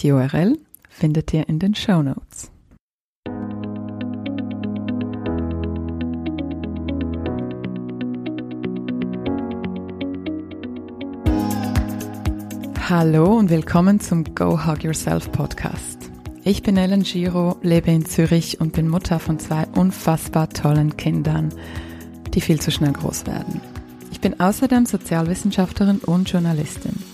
Die URL findet ihr in den Show Notes. Hallo und willkommen zum Go Hug Yourself Podcast. Ich bin Ellen Giro, lebe in Zürich und bin Mutter von zwei unfassbar tollen Kindern, die viel zu schnell groß werden. Ich bin außerdem Sozialwissenschaftlerin und Journalistin.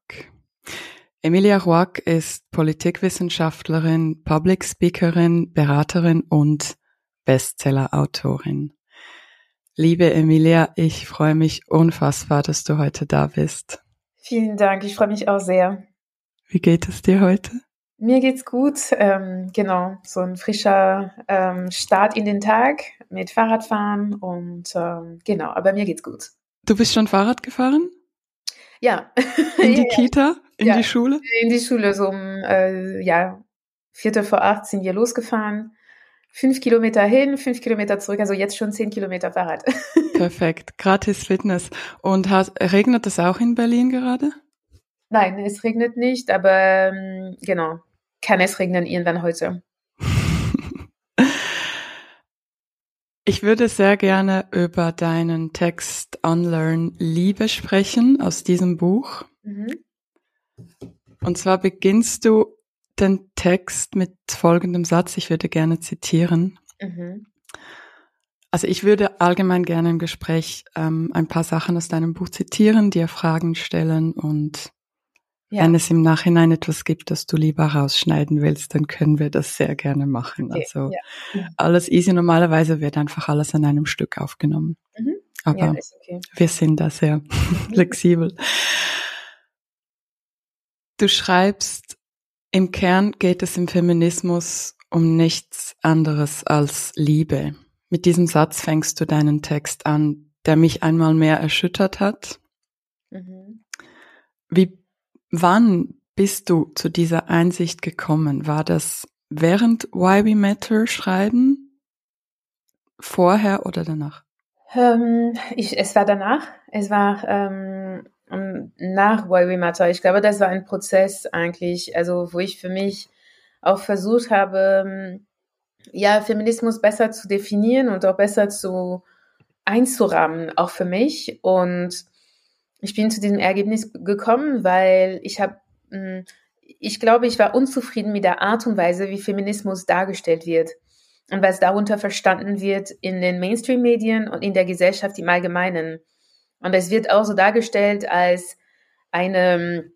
Emilia Ruack ist Politikwissenschaftlerin, Public Speakerin, Beraterin und Bestseller-Autorin. Liebe Emilia, ich freue mich unfassbar, dass du heute da bist. Vielen Dank, ich freue mich auch sehr. Wie geht es dir heute? Mir geht's gut, ähm, genau, so ein frischer ähm, Start in den Tag mit Fahrradfahren und ähm, genau, aber mir geht's gut. Du bist schon Fahrrad gefahren? Ja. In die Kita, in ja. die Schule? In die Schule, so um, äh, ja, Viertel vor acht sind wir losgefahren. Fünf Kilometer hin, fünf Kilometer zurück, also jetzt schon zehn Kilometer Fahrrad. Perfekt, gratis Fitness. Und has, regnet es auch in Berlin gerade? Nein, es regnet nicht, aber ähm, genau, kann es regnen irgendwann heute. Ich würde sehr gerne über deinen Text Unlearn Liebe sprechen aus diesem Buch. Mhm. Und zwar beginnst du den Text mit folgendem Satz, ich würde gerne zitieren. Mhm. Also ich würde allgemein gerne im Gespräch ähm, ein paar Sachen aus deinem Buch zitieren, dir Fragen stellen und ja. wenn es im Nachhinein etwas gibt, das du lieber rausschneiden willst, dann können wir das sehr gerne machen. Okay. Also ja. alles easy. Normalerweise wird einfach alles an einem Stück aufgenommen. Mhm. Aber ja, okay. wir sind da sehr mhm. flexibel. Du schreibst, im Kern geht es im Feminismus um nichts anderes als Liebe. Mit diesem Satz fängst du deinen Text an, der mich einmal mehr erschüttert hat. Mhm. Wie, wann bist du zu dieser Einsicht gekommen? War das während Why We Matter schreiben? Vorher oder danach? Ähm, ich, es war danach. Es war ähm, nach Why We Matter. Ich glaube, das war ein Prozess eigentlich, also wo ich für mich auch versucht habe, ja, Feminismus besser zu definieren und auch besser zu einzurahmen, auch für mich. Und ich bin zu diesem Ergebnis gekommen, weil ich habe, ich glaube, ich war unzufrieden mit der Art und Weise, wie Feminismus dargestellt wird und was darunter verstanden wird in den Mainstream-Medien und in der Gesellschaft im Allgemeinen. Und es wird auch so dargestellt als eine,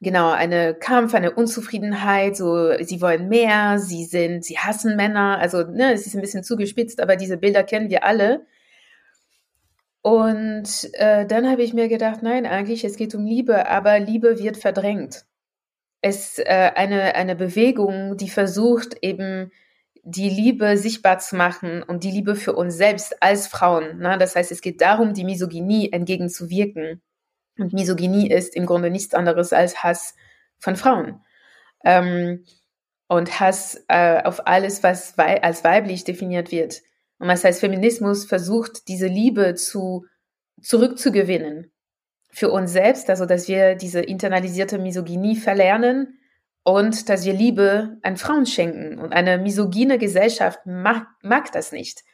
genau, eine Kampf, eine Unzufriedenheit, so, sie wollen mehr, sie sind, sie hassen Männer, also, ne, es ist ein bisschen zugespitzt, aber diese Bilder kennen wir alle. Und äh, dann habe ich mir gedacht, nein, eigentlich, es geht um Liebe, aber Liebe wird verdrängt. Es ist äh, eine, eine Bewegung, die versucht eben die Liebe sichtbar zu machen und die Liebe für uns selbst als Frauen. Ne? Das heißt, es geht darum, die Misogynie entgegenzuwirken. Und Misogynie ist im Grunde nichts anderes als Hass von Frauen. Ähm, und Hass äh, auf alles, was wei als weiblich definiert wird. Und das heißt, Feminismus versucht, diese Liebe zu, zurückzugewinnen für uns selbst, also dass wir diese internalisierte Misogynie verlernen und dass wir Liebe an Frauen schenken. Und eine misogyne Gesellschaft mag, mag das nicht.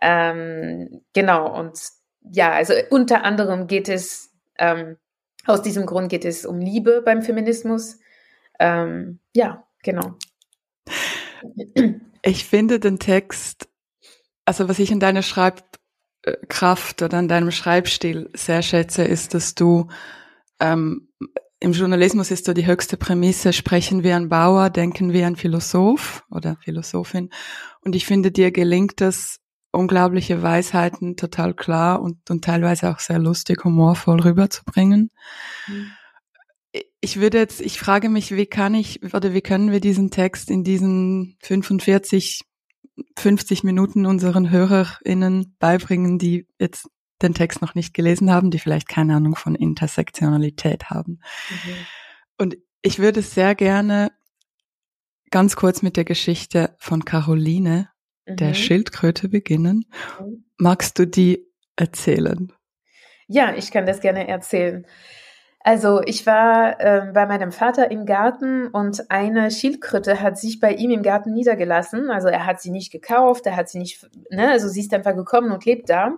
Ähm, genau, und ja, also unter anderem geht es, ähm, aus diesem Grund geht es um Liebe beim Feminismus. Ähm, ja, genau. Ich finde den Text, also was ich in deiner Schreibkraft oder an deinem Schreibstil sehr schätze, ist, dass du ähm, im Journalismus ist so die höchste Prämisse, sprechen wir ein Bauer, denken wir ein Philosoph oder Philosophin. Und ich finde, dir gelingt es, unglaubliche Weisheiten total klar und, und teilweise auch sehr lustig, humorvoll rüberzubringen. Mhm. Ich würde jetzt, ich frage mich, wie kann ich oder wie können wir diesen Text in diesen 45, 50 Minuten unseren HörerInnen beibringen, die jetzt den Text noch nicht gelesen haben, die vielleicht keine Ahnung von Intersektionalität haben. Mhm. Und ich würde sehr gerne ganz kurz mit der Geschichte von Caroline, mhm. der Schildkröte, beginnen. Mhm. Magst du die erzählen? Ja, ich kann das gerne erzählen. Also ich war äh, bei meinem Vater im Garten und eine Schildkröte hat sich bei ihm im Garten niedergelassen. Also er hat sie nicht gekauft, er hat sie nicht, ne, also sie ist einfach gekommen und lebt da.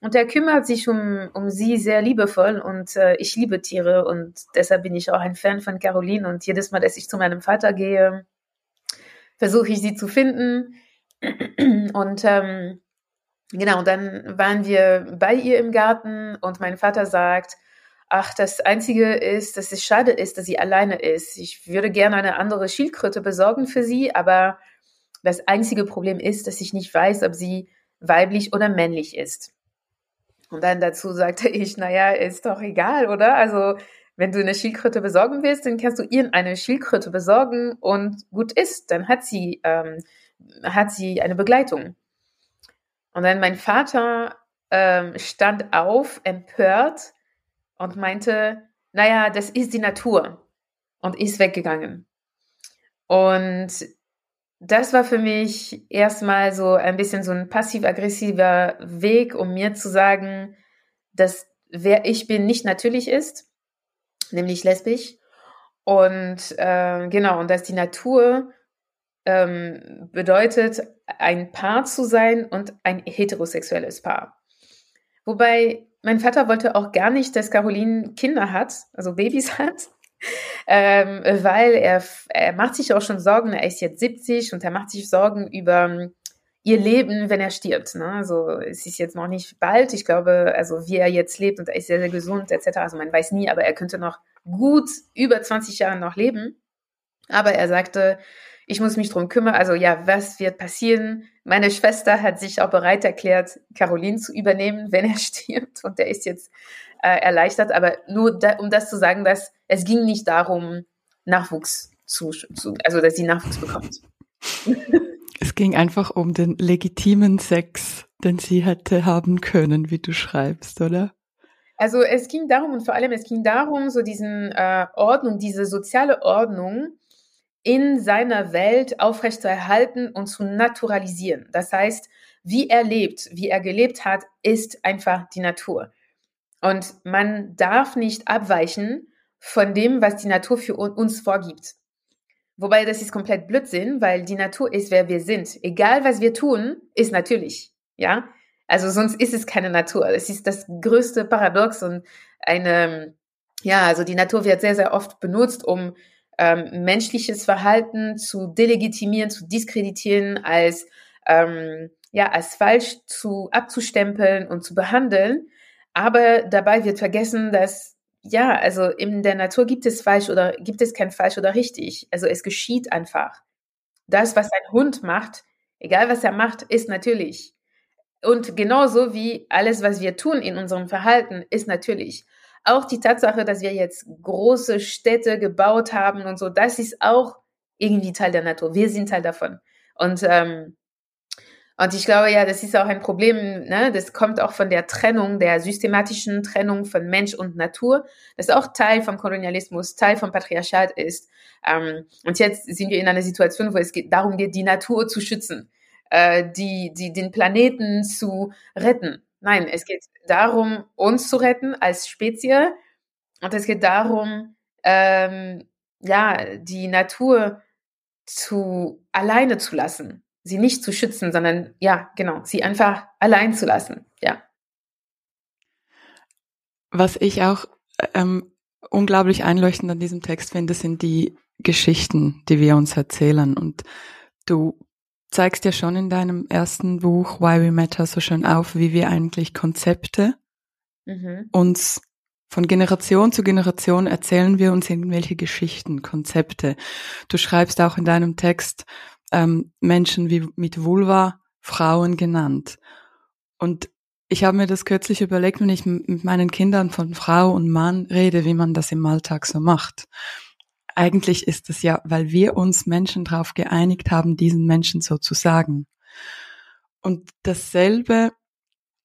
Und er kümmert sich um, um sie sehr liebevoll und äh, ich liebe Tiere und deshalb bin ich auch ein Fan von Caroline und jedes Mal, dass ich zu meinem Vater gehe, versuche ich sie zu finden. Und ähm, genau, dann waren wir bei ihr im Garten und mein Vater sagt, ach, das Einzige ist, dass es schade ist, dass sie alleine ist. Ich würde gerne eine andere Schildkröte besorgen für sie, aber das einzige Problem ist, dass ich nicht weiß, ob sie weiblich oder männlich ist. Und dann dazu sagte ich, naja, ist doch egal, oder? Also, wenn du eine Schildkröte besorgen willst, dann kannst du ihr eine Schildkröte besorgen und gut ist. Dann hat sie, ähm, hat sie eine Begleitung. Und dann mein Vater ähm, stand auf, empört und meinte, naja, das ist die Natur und ist weggegangen. Und das war für mich erstmal so ein bisschen so ein passiv-aggressiver Weg, um mir zu sagen, dass wer ich bin nicht natürlich ist, nämlich lesbisch. Und äh, genau, und dass die Natur ähm, bedeutet, ein Paar zu sein und ein heterosexuelles Paar. Wobei mein Vater wollte auch gar nicht, dass Caroline Kinder hat, also Babys hat ähm, weil er, er macht sich auch schon Sorgen, er ist jetzt 70 und er macht sich Sorgen über ähm, ihr Leben, wenn er stirbt. Ne? Also es ist jetzt noch nicht bald. Ich glaube, also wie er jetzt lebt und er ist sehr, sehr gesund etc. Also man weiß nie, aber er könnte noch gut über 20 Jahre noch leben. Aber er sagte, ich muss mich drum kümmern. Also ja, was wird passieren? Meine Schwester hat sich auch bereit erklärt, Caroline zu übernehmen, wenn er stirbt. Und der ist jetzt äh, erleichtert. Aber nur da, um das zu sagen, dass es ging nicht darum, Nachwuchs zu, zu also dass sie Nachwuchs bekommt. Es ging einfach um den legitimen Sex, den sie hätte haben können, wie du schreibst, oder? Also es ging darum und vor allem es ging darum, so diesen äh, Ordnung, diese soziale Ordnung in seiner Welt aufrechtzuerhalten und zu naturalisieren. Das heißt, wie er lebt, wie er gelebt hat, ist einfach die Natur. Und man darf nicht abweichen von dem, was die Natur für uns vorgibt. Wobei das ist komplett Blödsinn, weil die Natur ist, wer wir sind. Egal, was wir tun, ist natürlich. Ja, also sonst ist es keine Natur. Es ist das größte Paradox und eine, ja, also die Natur wird sehr, sehr oft benutzt, um ähm, menschliches Verhalten zu delegitimieren, zu diskreditieren, als ähm, ja als falsch zu abzustempeln und zu behandeln. Aber dabei wird vergessen, dass ja, also in der Natur gibt es falsch oder gibt es kein falsch oder richtig. Also es geschieht einfach. Das, was ein Hund macht, egal was er macht, ist natürlich. und genauso wie alles, was wir tun in unserem Verhalten, ist natürlich auch die Tatsache, dass wir jetzt große Städte gebaut haben und so, das ist auch irgendwie Teil der Natur. Wir sind Teil davon. Und ähm, und ich glaube ja, das ist auch ein Problem, ne? das kommt auch von der Trennung, der systematischen Trennung von Mensch und Natur, das auch Teil vom Kolonialismus, Teil vom Patriarchat ist. Ähm, und jetzt sind wir in einer Situation, wo es darum geht, die Natur zu schützen, äh, die, die, den Planeten zu retten. Nein, es geht darum, uns zu retten als Spezie. Und es geht darum, ähm, ja, die Natur zu alleine zu lassen sie nicht zu schützen, sondern ja, genau, sie einfach allein zu lassen. Ja. Was ich auch ähm, unglaublich einleuchtend an diesem Text finde, sind die Geschichten, die wir uns erzählen. Und du zeigst ja schon in deinem ersten Buch Why We Matter so schön auf, wie wir eigentlich Konzepte mhm. uns von Generation zu Generation erzählen wir uns irgendwelche Geschichten, Konzepte. Du schreibst auch in deinem Text, ähm, Menschen wie mit Vulva Frauen genannt. Und ich habe mir das kürzlich überlegt, wenn ich mit meinen Kindern von Frau und Mann rede, wie man das im Alltag so macht. Eigentlich ist es ja, weil wir uns Menschen darauf geeinigt haben, diesen Menschen so zu sagen. Und dasselbe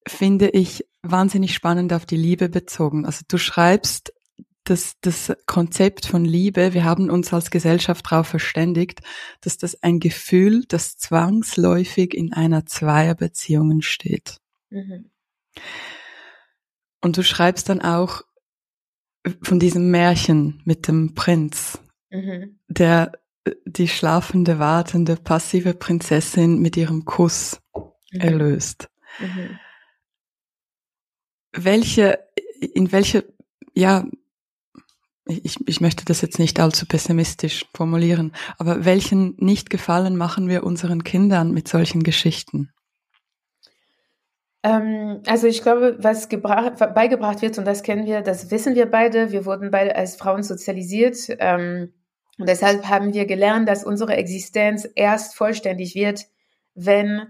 finde ich wahnsinnig spannend auf die Liebe bezogen. Also du schreibst das, das Konzept von Liebe, wir haben uns als Gesellschaft darauf verständigt, dass das ein Gefühl, das zwangsläufig in einer Zweierbeziehung entsteht. Mhm. Und du schreibst dann auch von diesem Märchen mit dem Prinz, mhm. der die schlafende, wartende, passive Prinzessin mit ihrem Kuss mhm. erlöst. Mhm. Welche, in welche, ja, ich, ich möchte das jetzt nicht allzu pessimistisch formulieren, aber welchen Nicht-Gefallen machen wir unseren Kindern mit solchen Geschichten? Ähm, also ich glaube, was beigebracht wird, und das kennen wir, das wissen wir beide, wir wurden beide als Frauen sozialisiert. Ähm, und deshalb haben wir gelernt, dass unsere Existenz erst vollständig wird, wenn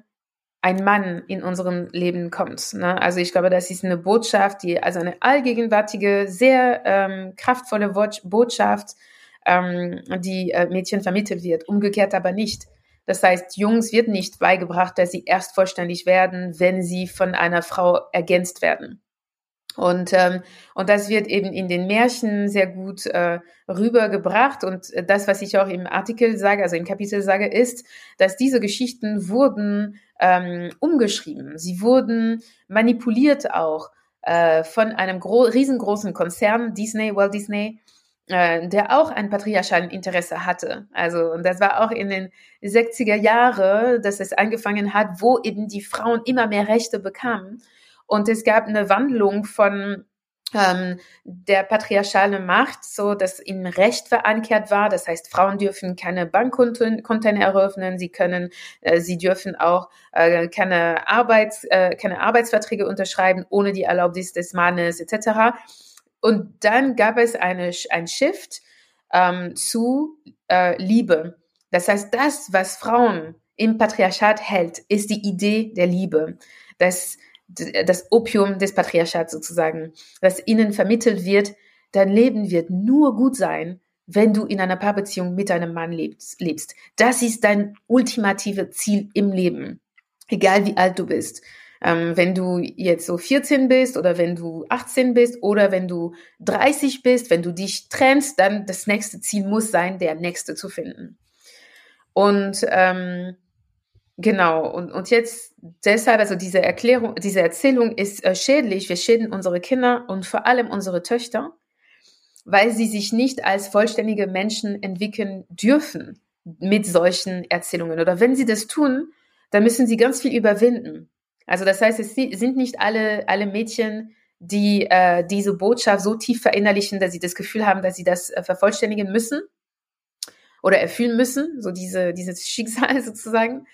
ein Mann in unserem Leben kommt. Ne? Also ich glaube, das ist eine Botschaft, die also eine allgegenwärtige, sehr ähm, kraftvolle Botschaft, ähm, die äh, Mädchen vermittelt wird. Umgekehrt aber nicht. Das heißt, Jungs wird nicht beigebracht, dass sie erst vollständig werden, wenn sie von einer Frau ergänzt werden. Und, ähm, und das wird eben in den Märchen sehr gut äh, rübergebracht. Und das, was ich auch im Artikel sage, also im Kapitel sage, ist, dass diese Geschichten wurden ähm, umgeschrieben. Sie wurden manipuliert auch äh, von einem riesengroßen Konzern, Disney, Walt Disney, äh, der auch ein patriarchalen Interesse hatte. Also, und das war auch in den 60er Jahre, dass es angefangen hat, wo eben die Frauen immer mehr Rechte bekamen. Und es gab eine Wandlung von ähm, der patriarchale Macht, so dass im Recht verankert war. Das heißt, Frauen dürfen keine Bankkonten Konten eröffnen, sie können, äh, sie dürfen auch äh, keine Arbeits, äh, keine Arbeitsverträge unterschreiben ohne die Erlaubnis des Mannes etc. Und dann gab es eine, ein Shift ähm, zu äh, Liebe. Das heißt, das, was Frauen im Patriarchat hält, ist die Idee der Liebe. Das das Opium des Patriarchats sozusagen, das ihnen vermittelt wird, dein Leben wird nur gut sein, wenn du in einer Paarbeziehung mit einem Mann lebst. Das ist dein ultimative Ziel im Leben, egal wie alt du bist. Ähm, wenn du jetzt so 14 bist oder wenn du 18 bist oder wenn du 30 bist, wenn du dich trennst, dann das nächste Ziel muss sein, der nächste zu finden. Und ähm, Genau, und, und jetzt deshalb, also diese Erklärung, diese Erzählung ist äh, schädlich. Wir schäden unsere Kinder und vor allem unsere Töchter, weil sie sich nicht als vollständige Menschen entwickeln dürfen mit solchen Erzählungen. Oder wenn sie das tun, dann müssen sie ganz viel überwinden. Also das heißt, es sind nicht alle, alle Mädchen, die äh, diese Botschaft so tief verinnerlichen, dass sie das Gefühl haben, dass sie das äh, vervollständigen müssen oder erfüllen müssen, so diese, dieses Schicksal sozusagen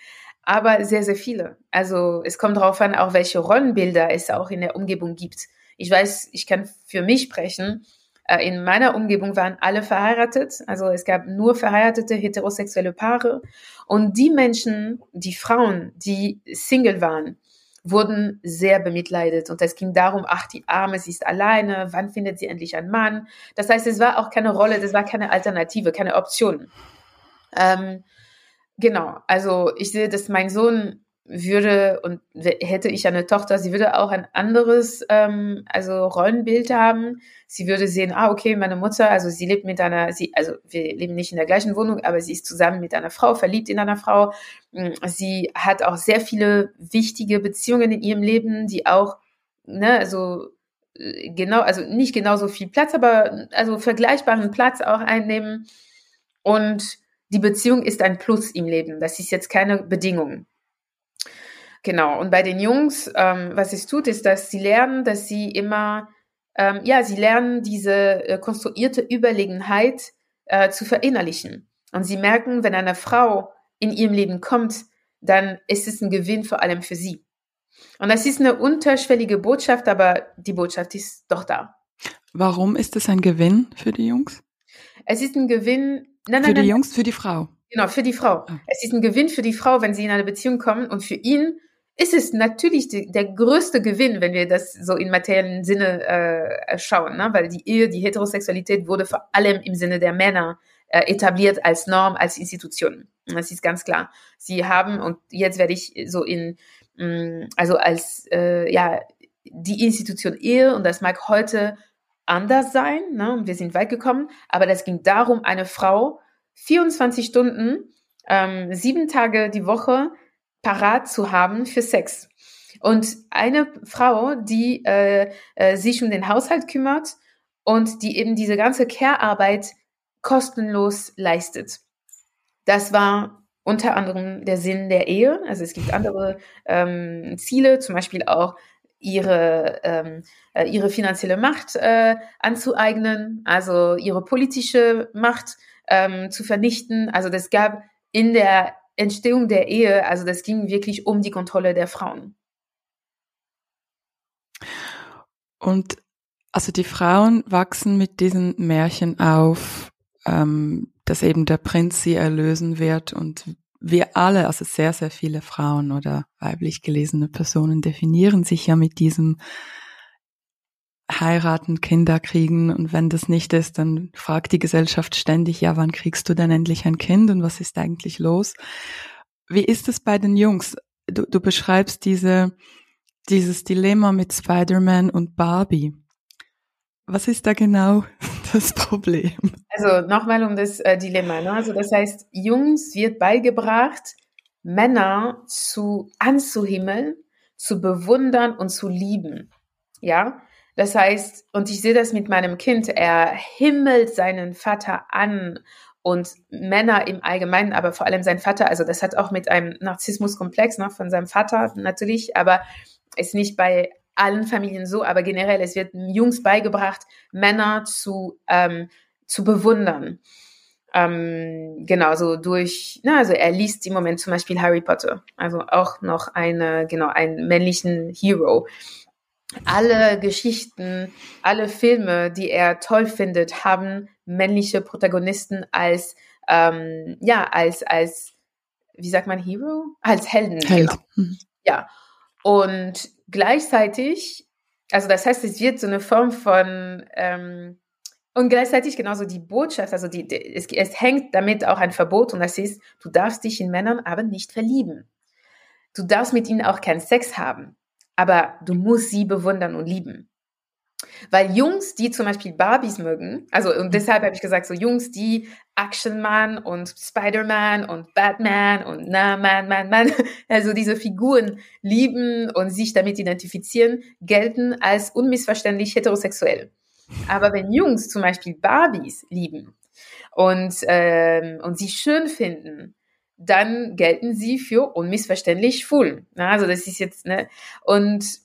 aber sehr, sehr viele. Also es kommt darauf an, auch welche Rollenbilder es auch in der Umgebung gibt. Ich weiß, ich kann für mich sprechen. Äh, in meiner Umgebung waren alle verheiratet, also es gab nur verheiratete heterosexuelle Paare. Und die Menschen, die Frauen, die Single waren, wurden sehr bemitleidet. Und es ging darum, ach, die Arme, sie ist alleine, wann findet sie endlich einen Mann? Das heißt, es war auch keine Rolle, das war keine Alternative, keine Option. Ähm, genau, also ich sehe, dass mein Sohn würde und hätte ich eine Tochter, sie würde auch ein anderes ähm, also Rollenbild haben. Sie würde sehen, ah okay, meine Mutter, also sie lebt mit einer, sie also wir leben nicht in der gleichen Wohnung, aber sie ist zusammen mit einer Frau, verliebt in einer Frau. Mm, sie hat auch sehr viele wichtige Beziehungen in ihrem Leben, die auch ne, also äh, genau, also nicht genauso viel Platz, aber also vergleichbaren Platz auch einnehmen. Und die Beziehung ist ein Plus im Leben. Das ist jetzt keine Bedingung. Genau. Und bei den Jungs, ähm, was es tut, ist, dass sie lernen, dass sie immer, ähm, ja, sie lernen diese äh, konstruierte Überlegenheit äh, zu verinnerlichen. Und sie merken, wenn eine Frau in ihrem Leben kommt, dann ist es ein Gewinn vor allem für sie. Und das ist eine unterschwellige Botschaft, aber die Botschaft ist doch da. Warum ist es ein Gewinn für die Jungs? Es ist ein Gewinn. Nein, nein, für die nein, Jungs, für die Frau. Genau, für die Frau. Ah. Es ist ein Gewinn für die Frau, wenn sie in eine Beziehung kommen und für ihn ist es natürlich die, der größte Gewinn, wenn wir das so in materiellen Sinne äh, schauen, ne? weil die Ehe, die Heterosexualität wurde vor allem im Sinne der Männer äh, etabliert als Norm, als Institution. Das ist ganz klar. Sie haben, und jetzt werde ich so in, mh, mm, also als, äh, ja, die Institution Ehe, und das mag heute anders sein, ne? und wir sind weit gekommen, aber das ging darum, eine Frau 24 Stunden, ähm, sieben Tage die Woche parat zu haben für Sex. Und eine Frau, die äh, äh, sich um den Haushalt kümmert und die eben diese ganze Care-Arbeit kostenlos leistet. Das war unter anderem der Sinn der Ehe. Also es gibt andere ähm, Ziele, zum Beispiel auch ihre, ähm, äh, ihre finanzielle Macht äh, anzueignen, also ihre politische Macht ähm, zu vernichten. Also das gab in der Entstehung der Ehe, also das ging wirklich um die Kontrolle der Frauen. Und also die Frauen wachsen mit diesen Märchen auf, ähm, dass eben der Prinz sie erlösen wird und wir alle, also sehr, sehr viele Frauen oder weiblich gelesene Personen definieren sich ja mit diesem heiraten, Kinder kriegen und wenn das nicht ist, dann fragt die Gesellschaft ständig, ja, wann kriegst du denn endlich ein Kind und was ist eigentlich los? Wie ist es bei den Jungs? Du, du beschreibst diese, dieses Dilemma mit Spider-Man und Barbie. Was ist da genau das Problem? Also nochmal um das äh, Dilemma. Ne? Also das heißt, Jungs wird beigebracht, Männer zu anzuhimmeln, zu bewundern und zu lieben. Ja, das heißt, und ich sehe das mit meinem Kind, er himmelt seinen Vater an und Männer im Allgemeinen, aber vor allem sein Vater, also das hat auch mit einem Narzissmuskomplex ne, von seinem Vater natürlich, aber ist nicht bei allen Familien so, aber generell, es wird Jungs beigebracht, Männer zu, ähm, zu bewundern. Ähm, genau, so durch, na, also er liest im Moment zum Beispiel Harry Potter, also auch noch eine, genau, einen männlichen Hero alle Geschichten, alle Filme, die er toll findet, haben männliche Protagonisten als, ähm, ja, als, als, wie sagt man, Hero? Als Helden. Held. Genau. Mhm. Ja. Und gleichzeitig, also das heißt, es wird so eine Form von, ähm, und gleichzeitig genauso die Botschaft, also die, die es, es hängt damit auch ein Verbot und das ist, du darfst dich in Männern aber nicht verlieben. Du darfst mit ihnen auch keinen Sex haben aber du musst sie bewundern und lieben. Weil Jungs, die zum Beispiel Barbies mögen, also und mhm. deshalb habe ich gesagt, so Jungs, die Action Man und Spider-Man und Batman und na, Man, Man, Man, also diese Figuren lieben und sich damit identifizieren, gelten als unmissverständlich heterosexuell. Aber wenn Jungs zum Beispiel Barbies lieben und, ähm, und sie schön finden dann gelten sie für unmissverständlich schwul. Also das ist jetzt, ne? Und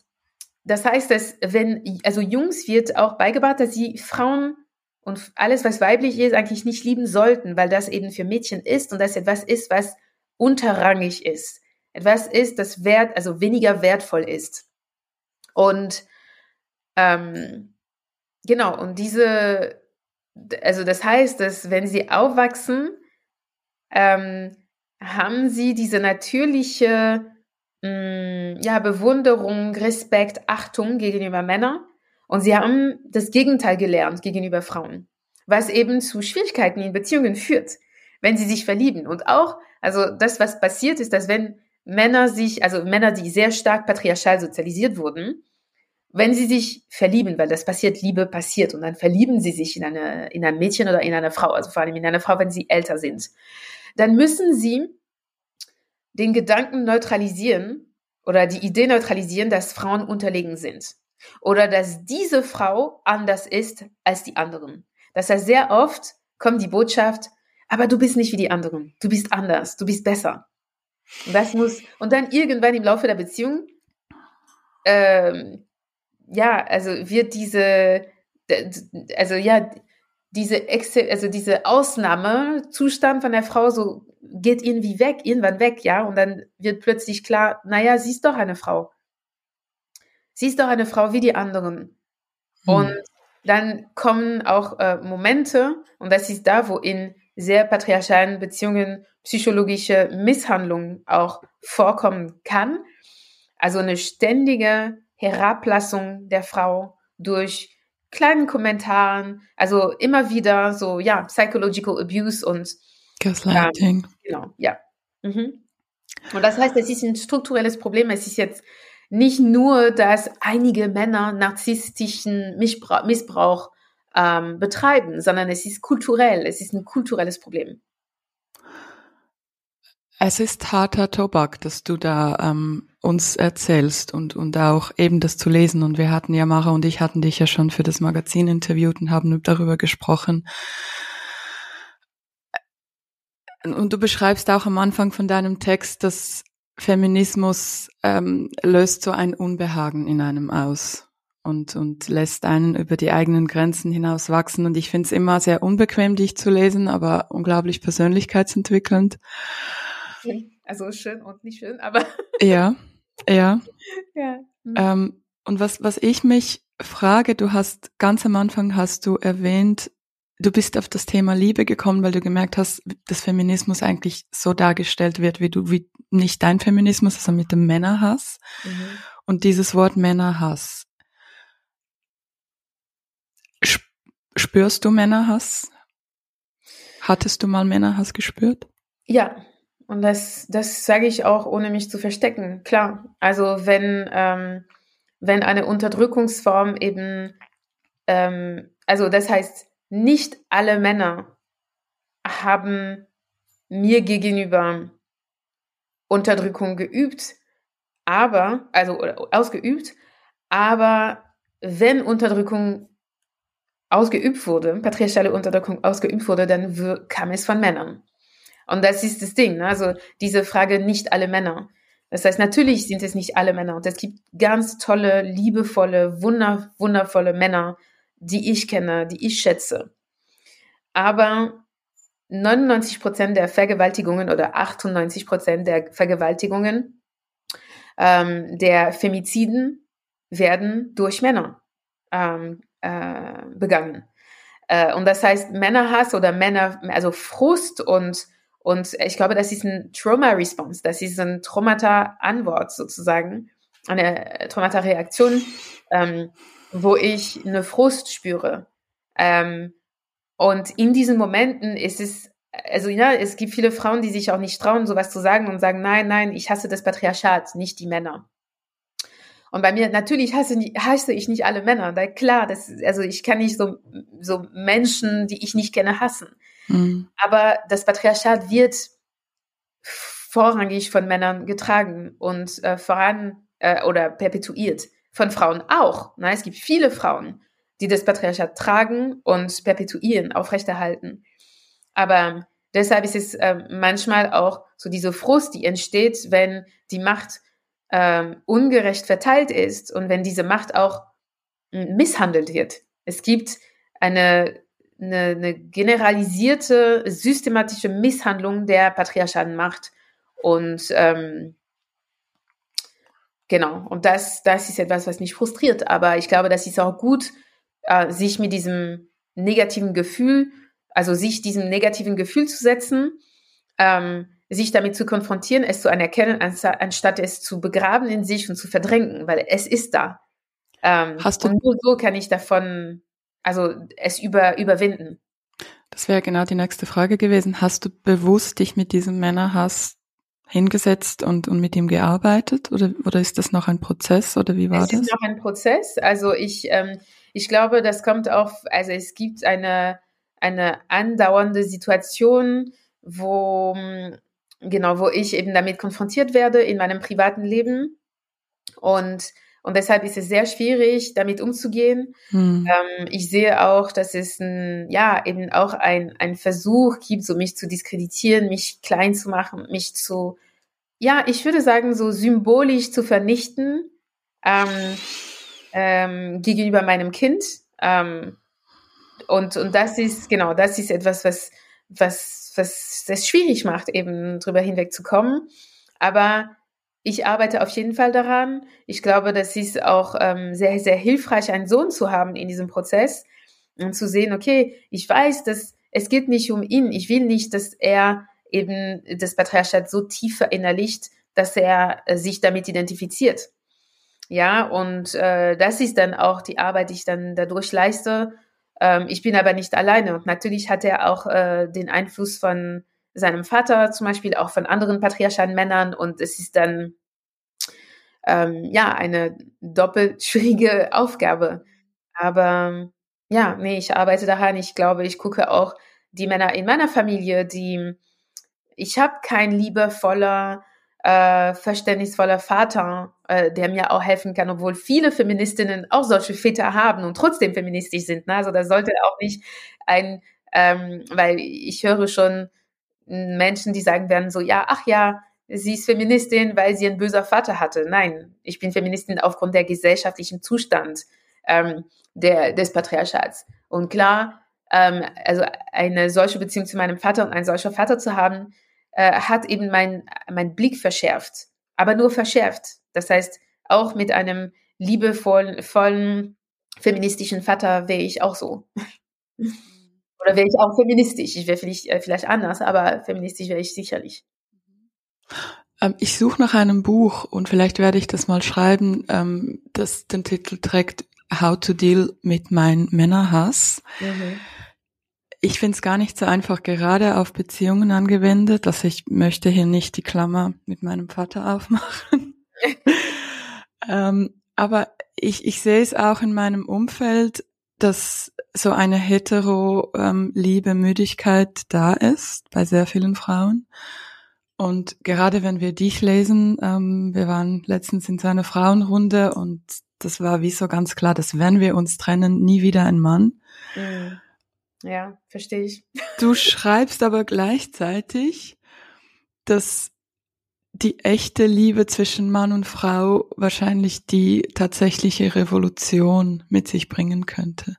das heißt, dass wenn, also Jungs wird auch beigebracht, dass sie Frauen und alles, was weiblich ist, eigentlich nicht lieben sollten, weil das eben für Mädchen ist und das etwas ist, was unterrangig ist. Etwas ist, das wert, also weniger wertvoll ist. Und ähm, genau, und diese, also das heißt, dass wenn sie aufwachsen, ähm, haben sie diese natürliche, mh, mm, ja, Bewunderung, Respekt, Achtung gegenüber Männern und sie haben das Gegenteil gelernt gegenüber Frauen, was eben zu Schwierigkeiten in Beziehungen führt, wenn sie sich verlieben. Und auch, also das, was passiert ist, dass wenn Männer sich, also Männer, die sehr stark patriarchal sozialisiert wurden, wenn sie sich verlieben, weil das passiert, Liebe passiert und dann verlieben sie sich in eine, in ein Mädchen oder in eine Frau, also vor allem in eine Frau, wenn sie älter sind, dann müssen sie den Gedanken neutralisieren oder die Idee neutralisieren, dass Frauen unterlegen sind oder dass diese Frau anders ist als die anderen. Das heißt, sehr oft kommt die Botschaft, aber du bist nicht wie die anderen, du bist anders, du bist besser. Und das muss, und dann irgendwann im Laufe der Beziehung, ähm, ja, also wird diese, also ja, diese, Exe, also diese Ausnahmezustand von der Frau so geht irgendwie weg, irgendwann weg, ja, und dann wird plötzlich klar, naja, sie ist doch eine Frau. Sie ist doch eine Frau wie die anderen. Hm. Und dann kommen auch äh, Momente, und das ist da, wo in sehr patriarchalen Beziehungen psychologische Misshandlung auch vorkommen kann. Also eine ständige Herablassung der Frau durch kleinen Kommentaren, also immer wieder so, ja, psychological abuse und Gaslighting. Ja, genau, ja. Mhm. Und das heißt, es ist ein strukturelles Problem. Es ist jetzt nicht nur, dass einige Männer narzisstischen Missbrauch, Missbrauch ähm, betreiben, sondern es ist kulturell, es ist ein kulturelles Problem. Es ist harter Tobak, dass du da ähm, uns erzählst und, und auch eben das zu lesen. Und wir hatten ja, Mara und ich hatten dich ja schon für das Magazin interviewt und haben darüber gesprochen. Und du beschreibst auch am Anfang von deinem Text, dass Feminismus ähm, löst so ein Unbehagen in einem aus und, und lässt einen über die eigenen Grenzen hinaus wachsen. Und ich finde es immer sehr unbequem, dich zu lesen, aber unglaublich persönlichkeitsentwickelnd. Also schön und nicht schön, aber. ja, ja. ja. Mhm. Ähm, und was, was ich mich frage, du hast ganz am Anfang hast du erwähnt, du bist auf das Thema Liebe gekommen, weil du gemerkt hast, dass Feminismus eigentlich so dargestellt wird, wie du, wie nicht dein Feminismus, sondern mit dem Männerhass. Mhm. Und dieses Wort Männerhass. Spürst du Männerhass? Hattest du mal Männerhass gespürt? Ja, und das, das sage ich auch, ohne mich zu verstecken. Klar, also wenn, ähm, wenn eine Unterdrückungsform eben, ähm, also das heißt, nicht alle Männer haben mir gegenüber Unterdrückung geübt, aber, also ausgeübt, aber wenn Unterdrückung ausgeübt wurde, patriarchale Unterdrückung ausgeübt wurde, dann kam es von Männern. Und das ist das Ding, ne? also diese Frage, nicht alle Männer. Das heißt, natürlich sind es nicht alle Männer und es gibt ganz tolle, liebevolle, wunder, wundervolle Männer, die ich kenne, die ich schätze. Aber 99 Prozent der Vergewaltigungen oder 98 Prozent der Vergewaltigungen ähm, der Femiziden werden durch Männer ähm, äh, begangen. Äh, und das heißt, Männerhass oder Männer, also Frust und und ich glaube, das ist ein Trauma-Response, das ist ein Traumata-Antwort sozusagen, eine Traumata-Reaktion, ähm, wo ich eine Frust spüre. Ähm, und in diesen Momenten ist es, also ja, es gibt viele Frauen, die sich auch nicht trauen, sowas zu sagen und sagen, nein, nein, ich hasse das Patriarchat, nicht die Männer. Und bei mir, natürlich hasse, hasse ich nicht alle Männer. Da, klar, das, also ich kann nicht so, so Menschen, die ich nicht kenne, hassen. Mhm. Aber das Patriarchat wird vorrangig von Männern getragen und äh, voran äh, oder perpetuiert. Von Frauen auch. Na, es gibt viele Frauen, die das Patriarchat tragen und perpetuieren, aufrechterhalten. Aber deshalb ist es äh, manchmal auch so diese Frust, die entsteht, wenn die Macht ähm, ungerecht verteilt ist und wenn diese Macht auch misshandelt wird. Es gibt eine eine, eine generalisierte, systematische Misshandlung der patriarchalen Macht. Und ähm, genau, und das, das ist etwas, was mich frustriert. Aber ich glaube, das ist auch gut, äh, sich mit diesem negativen Gefühl, also sich diesem negativen Gefühl zu setzen, ähm, sich damit zu konfrontieren, es zu anerkennen, anstatt es zu begraben in sich und zu verdrängen, weil es ist da. Ähm, Hast du und nur so kann ich davon, also es über, überwinden. Das wäre genau die nächste Frage gewesen. Hast du bewusst dich mit diesem Männerhass hingesetzt und, und mit ihm gearbeitet oder, oder ist das noch ein Prozess oder wie war es das? Es ist noch ein Prozess. Also ich, ähm, ich glaube, das kommt auf, also es gibt eine, eine andauernde Situation, wo, genau, wo ich eben damit konfrontiert werde in meinem privaten Leben und und deshalb ist es sehr schwierig, damit umzugehen. Hm. Ähm, ich sehe auch, dass es ein, ja, eben auch ein, ein Versuch gibt, so mich zu diskreditieren, mich klein zu machen, mich zu, ja, ich würde sagen, so symbolisch zu vernichten ähm, ähm, gegenüber meinem Kind. Ähm, und, und das ist, genau, das ist etwas, was, was, was es schwierig macht, eben drüber hinwegzukommen. Aber ich arbeite auf jeden Fall daran. Ich glaube, das ist auch ähm, sehr, sehr hilfreich, einen Sohn zu haben in diesem Prozess und zu sehen, okay, ich weiß, dass es geht nicht um ihn. Ich will nicht, dass er eben das Patriarchat so tief verinnerlicht, dass er äh, sich damit identifiziert. Ja, und äh, das ist dann auch die Arbeit, die ich dann dadurch leiste. Ähm, ich bin aber nicht alleine. Und natürlich hat er auch äh, den Einfluss von seinem Vater zum Beispiel, auch von anderen patriarchalen Männern. Und es ist dann ähm, ja eine doppelt schwierige Aufgabe. Aber ja, nee, ich arbeite daran. Ich glaube, ich gucke auch die Männer in meiner Familie, die ich habe kein liebevoller, äh, verständnisvoller Vater, äh, der mir auch helfen kann, obwohl viele Feministinnen auch solche Väter haben und trotzdem feministisch sind. Ne? Also das sollte auch nicht ein, ähm, weil ich höre schon Menschen, die sagen werden so, ja, ach ja, sie ist Feministin, weil sie ein böser Vater hatte. Nein, ich bin Feministin aufgrund der gesellschaftlichen Zustand ähm, der, des Patriarchats. Und klar, ähm, also eine solche Beziehung zu meinem Vater und ein solcher Vater zu haben, äh, hat eben mein, mein Blick verschärft, aber nur verschärft. Das heißt, auch mit einem liebevollen, vollen, feministischen Vater wäre ich auch so. Oder wäre ich auch feministisch? Ich wäre vielleicht, äh, vielleicht anders, aber feministisch wäre ich sicherlich. Ähm, ich suche nach einem Buch und vielleicht werde ich das mal schreiben, ähm, das den Titel trägt How to Deal mit mein Männerhass. Mhm. Ich finde es gar nicht so einfach, gerade auf Beziehungen angewendet, dass ich möchte hier nicht die Klammer mit meinem Vater aufmachen. ähm, aber ich, ich sehe es auch in meinem Umfeld, dass so eine hetero ähm, Liebe, Müdigkeit da ist bei sehr vielen Frauen. Und gerade wenn wir dich lesen, ähm, wir waren letztens in so einer Frauenrunde und das war wie so ganz klar, dass wenn wir uns trennen, nie wieder ein Mann. Mhm. Ja, verstehe ich. Du schreibst aber gleichzeitig, dass die echte Liebe zwischen Mann und Frau wahrscheinlich die tatsächliche Revolution mit sich bringen könnte.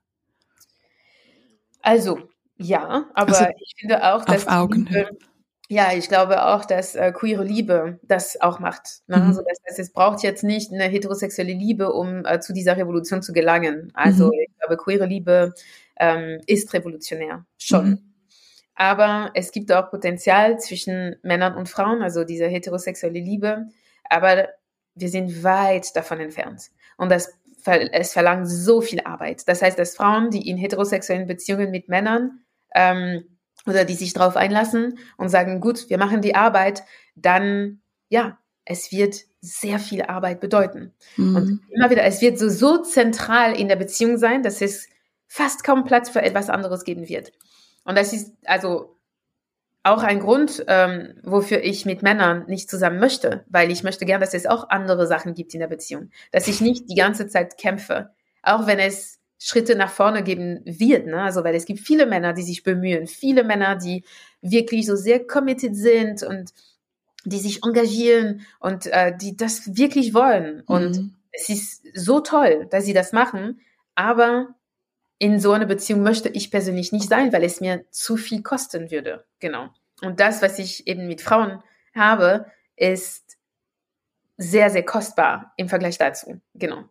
Also, ja, aber also, ich finde auch, dass auf Augenhöhe. Liebe, ja, ich glaube auch, dass äh, queere Liebe das auch macht. Ne? Mhm. Also das heißt, es braucht jetzt nicht eine heterosexuelle Liebe, um äh, zu dieser Revolution zu gelangen. Also mhm. ich glaube, queere Liebe ähm, ist revolutionär schon. Mhm. Aber es gibt auch Potenzial zwischen Männern und Frauen, also diese heterosexuelle Liebe. Aber wir sind weit davon entfernt. Und das, es verlangt so viel Arbeit. Das heißt, dass Frauen, die in heterosexuellen Beziehungen mit Männern ähm, oder die sich darauf einlassen und sagen, gut, wir machen die Arbeit, dann ja, es wird sehr viel Arbeit bedeuten. Mhm. Und immer wieder, es wird so, so zentral in der Beziehung sein, dass es fast kaum Platz für etwas anderes geben wird. Und das ist also auch ein Grund, ähm, wofür ich mit Männern nicht zusammen möchte, weil ich möchte gern, dass es auch andere Sachen gibt in der Beziehung, dass ich nicht die ganze Zeit kämpfe, auch wenn es Schritte nach vorne geben wird. Ne? Also, weil es gibt viele Männer, die sich bemühen, viele Männer, die wirklich so sehr committed sind und die sich engagieren und äh, die das wirklich wollen. Mhm. Und es ist so toll, dass sie das machen, aber in so einer Beziehung möchte ich persönlich nicht sein, weil es mir zu viel kosten würde. Genau. Und das, was ich eben mit Frauen habe, ist sehr, sehr kostbar im Vergleich dazu. Genau.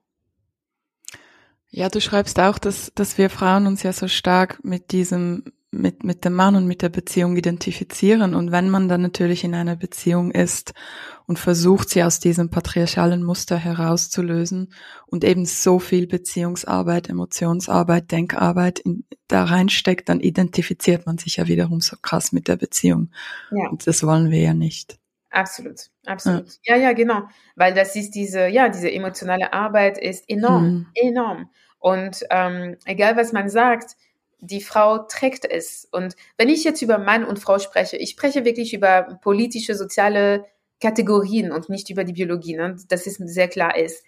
Ja, du schreibst auch, dass, dass wir Frauen uns ja so stark mit diesem mit, mit dem Mann und mit der Beziehung identifizieren. Und wenn man dann natürlich in einer Beziehung ist und versucht, sie aus diesem patriarchalen Muster herauszulösen und eben so viel Beziehungsarbeit, Emotionsarbeit, Denkarbeit in, da reinsteckt, dann identifiziert man sich ja wiederum so krass mit der Beziehung. Ja. Und das wollen wir ja nicht. Absolut, absolut. Ja. ja, ja, genau. Weil das ist diese, ja, diese emotionale Arbeit ist enorm, mhm. enorm. Und ähm, egal was man sagt, die Frau trägt es. Und wenn ich jetzt über Mann und Frau spreche, ich spreche wirklich über politische, soziale Kategorien und nicht über die Biologie, ne? dass es sehr klar ist.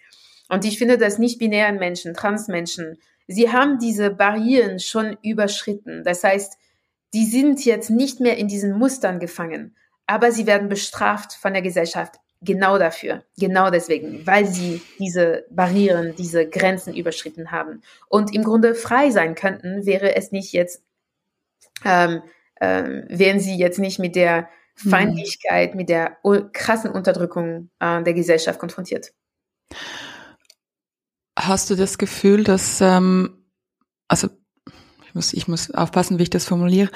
Und ich finde, dass nicht binären Menschen, Transmenschen, sie haben diese Barrieren schon überschritten. Das heißt, die sind jetzt nicht mehr in diesen Mustern gefangen, aber sie werden bestraft von der Gesellschaft genau dafür, genau deswegen, weil sie diese Barrieren, diese Grenzen überschritten haben. Und im Grunde frei sein könnten, wäre es nicht jetzt, ähm, ähm, wären sie jetzt nicht mit der hm. Feindlichkeit, mit der krassen Unterdrückung äh, der Gesellschaft konfrontiert. Hast du das Gefühl, dass, ähm, also ich muss, ich muss aufpassen, wie ich das formuliere.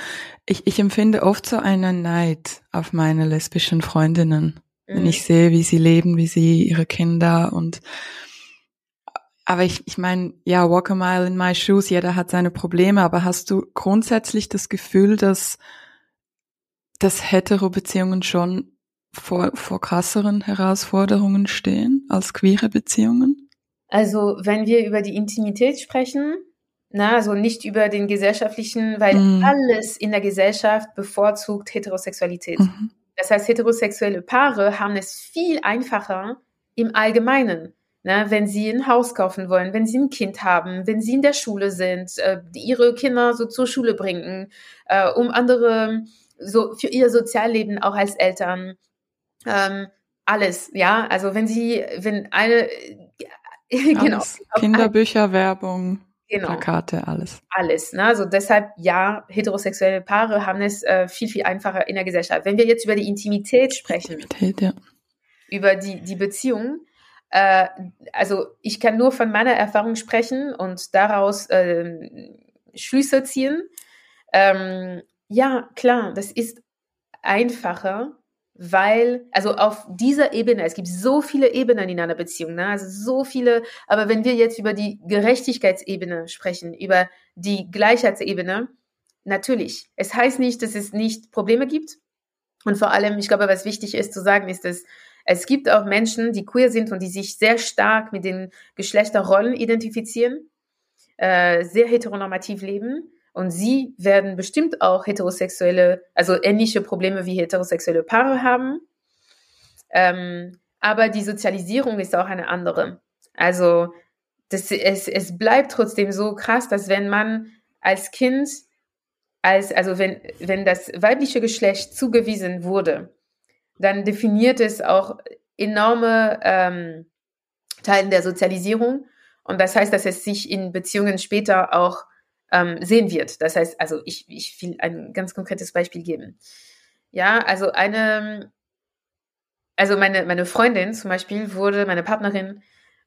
Ich, ich empfinde oft so einen Neid auf meine lesbischen Freundinnen mhm. wenn ich sehe, wie sie leben, wie sie ihre Kinder und aber ich, ich meine, ja, walk a mile in my shoes, jeder hat seine Probleme, aber hast du grundsätzlich das Gefühl, dass, dass Hetero-Beziehungen schon vor, vor krasseren Herausforderungen stehen als queere Beziehungen? Also, wenn wir über die Intimität sprechen, na, also nicht über den gesellschaftlichen, weil mm. alles in der Gesellschaft bevorzugt Heterosexualität. Mhm. Das heißt, heterosexuelle Paare haben es viel einfacher im Allgemeinen. Ne, wenn sie ein Haus kaufen wollen, wenn sie ein Kind haben, wenn sie in der Schule sind, äh, ihre Kinder so zur Schule bringen, äh, um andere, so für ihr Sozialleben auch als Eltern, ähm, alles, ja, also wenn sie, wenn eine, genau. Kinderbücher, Werbung. Genau. Plakate, alles. Alles. Ne? Also deshalb, ja, heterosexuelle Paare haben es äh, viel, viel einfacher in der Gesellschaft. Wenn wir jetzt über die Intimität sprechen, Intimität, ja. über die, die Beziehung, äh, also ich kann nur von meiner Erfahrung sprechen und daraus äh, Schlüsse ziehen. Ähm, ja, klar, das ist einfacher, weil, also auf dieser Ebene, es gibt so viele Ebenen in einer Beziehung, ne? also so viele, aber wenn wir jetzt über die Gerechtigkeitsebene sprechen, über die Gleichheitsebene, natürlich, es heißt nicht, dass es nicht Probleme gibt. Und vor allem, ich glaube, was wichtig ist zu sagen, ist, dass es gibt auch Menschen, die queer sind und die sich sehr stark mit den Geschlechterrollen identifizieren, äh, sehr heteronormativ leben und sie werden bestimmt auch heterosexuelle, also ähnliche Probleme wie heterosexuelle Paare haben. Ähm, aber die Sozialisierung ist auch eine andere. Also das, es, es bleibt trotzdem so krass, dass wenn man als Kind, als, also wenn, wenn das weibliche Geschlecht zugewiesen wurde, dann definiert es auch enorme ähm, Teile der Sozialisierung. Und das heißt, dass es sich in Beziehungen später auch ähm, sehen wird. Das heißt, also ich, ich will ein ganz konkretes Beispiel geben. Ja, also eine, also meine, meine Freundin zum Beispiel wurde, meine Partnerin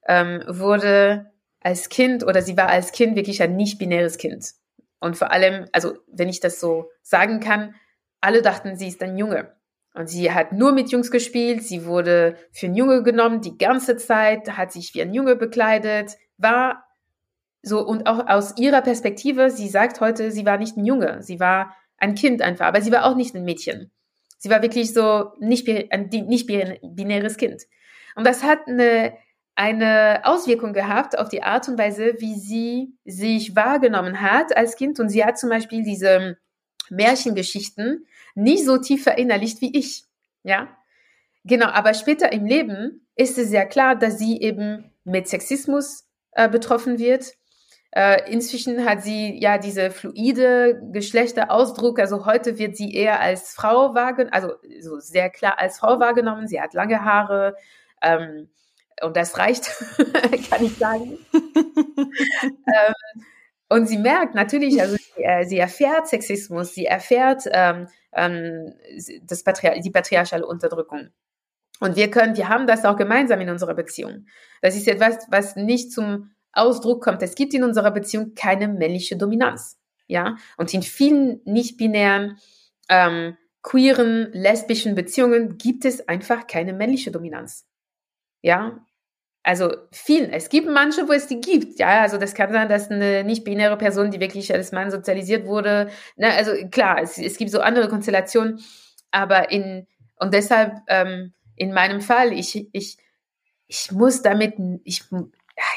ähm, wurde als Kind oder sie war als Kind wirklich ein nicht-binäres Kind. Und vor allem, also wenn ich das so sagen kann, alle dachten, sie ist ein Junge. Und sie hat nur mit Jungs gespielt, sie wurde für ein Junge genommen, die ganze Zeit, hat sich wie ein Junge bekleidet, war so, und auch aus ihrer Perspektive, sie sagt heute, sie war nicht ein Junge, sie war ein Kind einfach, aber sie war auch nicht ein Mädchen. Sie war wirklich so nicht, ein nicht binäres Kind. Und das hat eine, eine Auswirkung gehabt auf die Art und Weise, wie sie sich wahrgenommen hat als Kind. Und sie hat zum Beispiel diese Märchengeschichten nicht so tief verinnerlicht wie ich. Ja, genau. Aber später im Leben ist es sehr klar, dass sie eben mit Sexismus äh, betroffen wird äh, inzwischen hat sie ja diese fluide Geschlechterausdruck. Also heute wird sie eher als Frau wahrgenommen, also so sehr klar als Frau wahrgenommen. Sie hat lange Haare. Ähm, und das reicht, kann ich sagen. ähm, und sie merkt natürlich, also sie, äh, sie erfährt Sexismus, sie erfährt ähm, ähm, das Patri die patriarchale Unterdrückung. Und wir können, wir haben das auch gemeinsam in unserer Beziehung. Das ist etwas, was nicht zum Ausdruck kommt. Es gibt in unserer Beziehung keine männliche Dominanz. ja. Und in vielen nicht-binären, ähm, queeren, lesbischen Beziehungen gibt es einfach keine männliche Dominanz. Ja, also vielen. Es gibt manche, wo es die gibt. Ja, also das kann sein, dass eine nicht-binäre Person, die wirklich als Mann sozialisiert wurde, ne, also klar, es, es gibt so andere Konstellationen, aber in, und deshalb, ähm, in meinem Fall, ich, ich, ich muss damit, ich,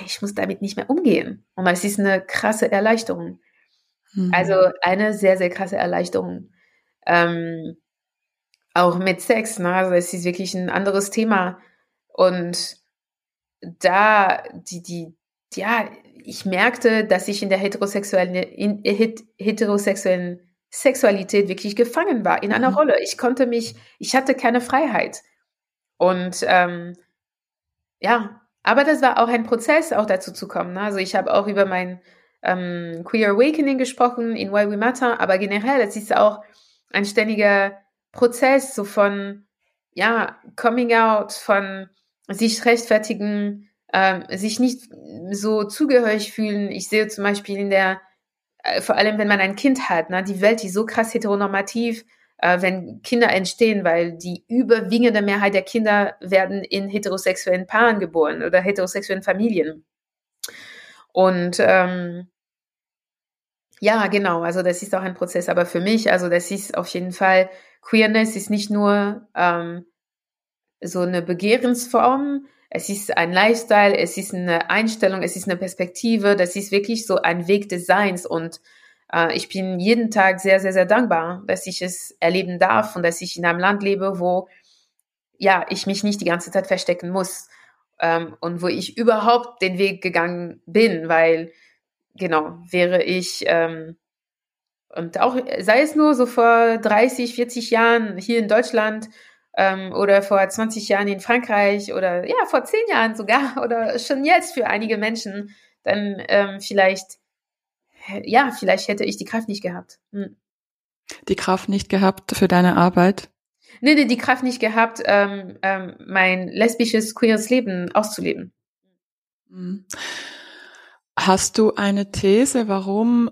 ich muss damit nicht mehr umgehen. Und es ist eine krasse Erleichterung. Mhm. Also eine sehr, sehr krasse Erleichterung. Ähm, auch mit Sex, ne? Also es ist wirklich ein anderes Thema. Und da, die, die, ja, ich merkte, dass ich in der heterosexuellen, in, heterosexuellen Sexualität wirklich gefangen war, in einer mhm. Rolle. Ich konnte mich, ich hatte keine Freiheit. Und ähm, ja, aber das war auch ein Prozess, auch dazu zu kommen. Ne? Also ich habe auch über mein ähm, Queer Awakening gesprochen in Why We Matter, aber generell, es ist auch ein ständiger Prozess so von, ja, Coming Out, von sich rechtfertigen, ähm, sich nicht so zugehörig fühlen. Ich sehe zum Beispiel in der, äh, vor allem wenn man ein Kind hat, ne, die Welt ist so krass heteronormativ, äh, wenn Kinder entstehen, weil die überwiegende Mehrheit der Kinder werden in heterosexuellen Paaren geboren oder heterosexuellen Familien. Und ähm, ja, genau, also das ist auch ein Prozess, aber für mich, also das ist auf jeden Fall, Queerness ist nicht nur ähm, so eine Begehrensform, es ist ein Lifestyle, es ist eine Einstellung, es ist eine Perspektive, das ist wirklich so ein Weg des Seins. Und ich bin jeden Tag sehr, sehr, sehr dankbar, dass ich es erleben darf und dass ich in einem Land lebe, wo ja, ich mich nicht die ganze Zeit verstecken muss ähm, und wo ich überhaupt den Weg gegangen bin, weil genau, wäre ich ähm, und auch sei es nur so vor 30, 40 Jahren hier in Deutschland ähm, oder vor 20 Jahren in Frankreich oder ja, vor 10 Jahren sogar oder schon jetzt für einige Menschen, dann ähm, vielleicht, ja, vielleicht hätte ich die Kraft nicht gehabt. Hm. Die Kraft nicht gehabt für deine Arbeit? Nee, nee, die Kraft nicht gehabt, ähm, ähm, mein lesbisches, queeres Leben auszuleben. Hm. Hast du eine These, warum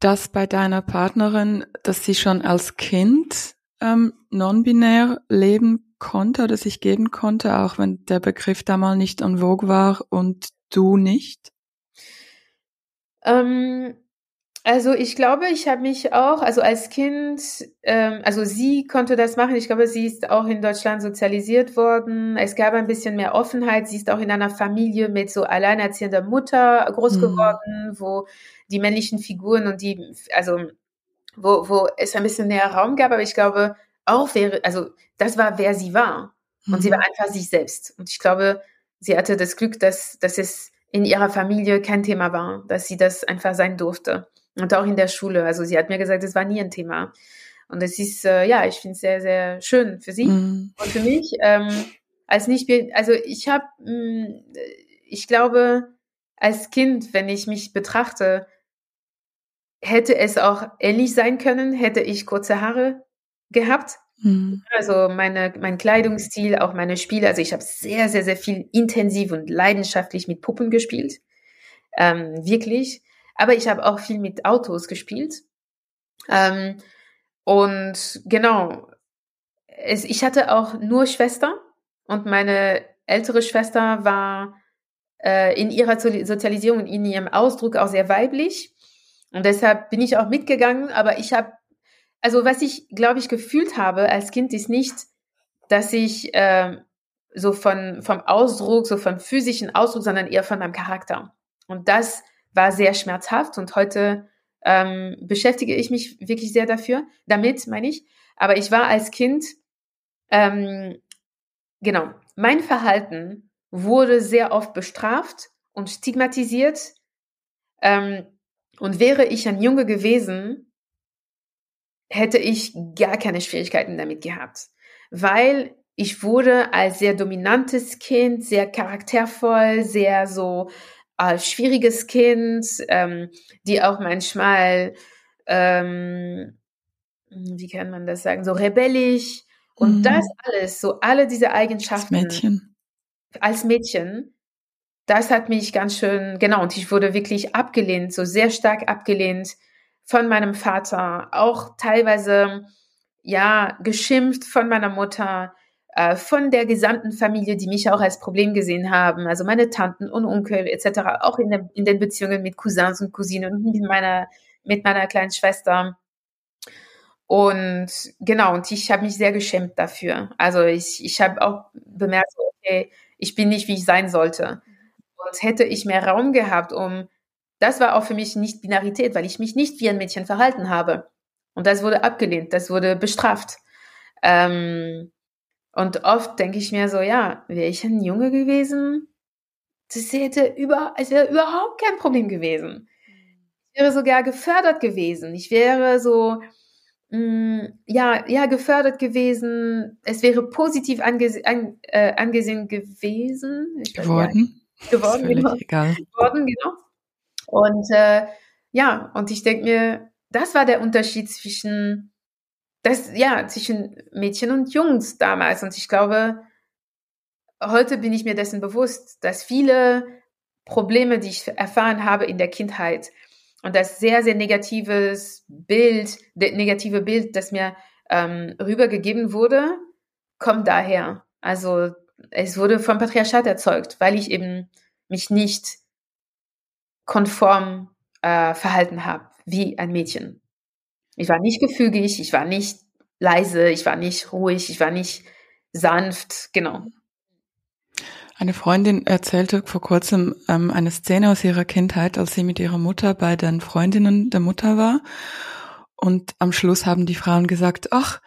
das bei deiner Partnerin, dass sie schon als Kind ähm, non-binär leben konnte oder sich geben konnte, auch wenn der Begriff da mal nicht en vogue war und du nicht? Ähm, also ich glaube, ich habe mich auch, also als Kind, ähm, also sie konnte das machen. Ich glaube, sie ist auch in Deutschland sozialisiert worden. Es gab ein bisschen mehr Offenheit. Sie ist auch in einer Familie mit so alleinerziehender Mutter groß mhm. geworden, wo die männlichen Figuren und die, also wo, wo es ein bisschen mehr Raum gab. Aber ich glaube, auch wäre, also das war, wer sie war. Und mhm. sie war einfach sich selbst. Und ich glaube, sie hatte das Glück, dass, dass es in ihrer Familie kein Thema war, dass sie das einfach sein durfte. Und auch in der Schule. Also sie hat mir gesagt, es war nie ein Thema. Und es ist, äh, ja, ich finde es sehr, sehr schön für sie mhm. und für mich. Ähm, als nicht, also ich habe, mm, ich glaube, als Kind, wenn ich mich betrachte, hätte es auch ähnlich sein können, hätte ich kurze Haare gehabt. Mhm. Also meine, mein Kleidungsstil, auch meine Spiele. Also ich habe sehr, sehr, sehr viel intensiv und leidenschaftlich mit Puppen gespielt. Ähm, wirklich. Aber ich habe auch viel mit Autos gespielt. Ähm, und genau, es, ich hatte auch nur Schwester und meine ältere Schwester war äh, in ihrer Sozialisierung, in ihrem Ausdruck auch sehr weiblich. Und deshalb bin ich auch mitgegangen, aber ich habe, also was ich, glaube ich, gefühlt habe als Kind, ist nicht, dass ich äh, so von, vom Ausdruck, so vom physischen Ausdruck, sondern eher von meinem Charakter. Und das war sehr schmerzhaft und heute ähm, beschäftige ich mich wirklich sehr dafür, damit meine ich. Aber ich war als Kind, ähm, genau, mein Verhalten wurde sehr oft bestraft und stigmatisiert. Ähm, und wäre ich ein Junge gewesen, hätte ich gar keine Schwierigkeiten damit gehabt, weil ich wurde als sehr dominantes Kind, sehr charaktervoll, sehr so äh, schwieriges Kind, ähm, die auch manchmal, ähm, wie kann man das sagen, so rebellisch. Und mhm. das alles, so alle diese Eigenschaften. Als Mädchen. Als Mädchen, das hat mich ganz schön, genau, und ich wurde wirklich abgelehnt, so sehr stark abgelehnt von meinem Vater, auch teilweise ja geschimpft von meiner Mutter, äh, von der gesamten Familie, die mich auch als Problem gesehen haben, also meine Tanten und Onkel etc., auch in, der, in den Beziehungen mit Cousins und Cousinen und mit meiner, mit meiner kleinen Schwester. Und genau, und ich habe mich sehr geschämt dafür. Also ich, ich habe auch bemerkt, okay, ich bin nicht, wie ich sein sollte. Und hätte ich mehr Raum gehabt, um, das war auch für mich nicht Binarität, weil ich mich nicht wie ein Mädchen verhalten habe. Und das wurde abgelehnt, das wurde bestraft. Ähm, und oft denke ich mir so, ja, wäre ich ein Junge gewesen, das hätte über, es wäre überhaupt kein Problem gewesen. Ich wäre sogar gefördert gewesen. Ich wäre so, mh, mm, ja, ja, gefördert gewesen. Es wäre positiv angese an, äh, angesehen gewesen. Ich geworden. Weiß, geworden, genau. Egal. Geworden, genau. Und äh, ja, und ich denke mir, das war der Unterschied zwischen das, ja, zwischen Mädchen und Jungs damals. Und ich glaube, heute bin ich mir dessen bewusst, dass viele Probleme, die ich erfahren habe in der Kindheit und das sehr, sehr negatives Bild, das negative Bild, das mir ähm, rübergegeben wurde, kommt daher. Also es wurde vom Patriarchat erzeugt, weil ich eben mich nicht konform äh, verhalten habe wie ein Mädchen. Ich war nicht gefügig, ich war nicht leise, ich war nicht ruhig, ich war nicht sanft, genau. Eine Freundin erzählte vor kurzem ähm, eine Szene aus ihrer Kindheit, als sie mit ihrer Mutter bei den Freundinnen der Mutter war. Und am Schluss haben die Frauen gesagt, ach,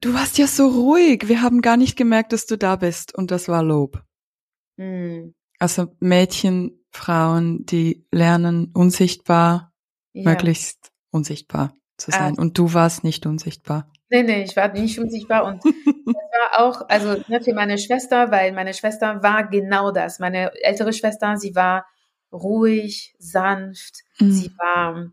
du warst ja so ruhig, wir haben gar nicht gemerkt, dass du da bist. Und das war Lob. Mhm. Also Mädchen, Frauen, die lernen unsichtbar, ja. möglichst unsichtbar zu sein. Ah. Und du warst nicht unsichtbar. Nee, nee, ich war nicht unsichtbar und das war auch, also ne, für meine Schwester, weil meine Schwester war genau das. Meine ältere Schwester, sie war ruhig, sanft, mhm. sie war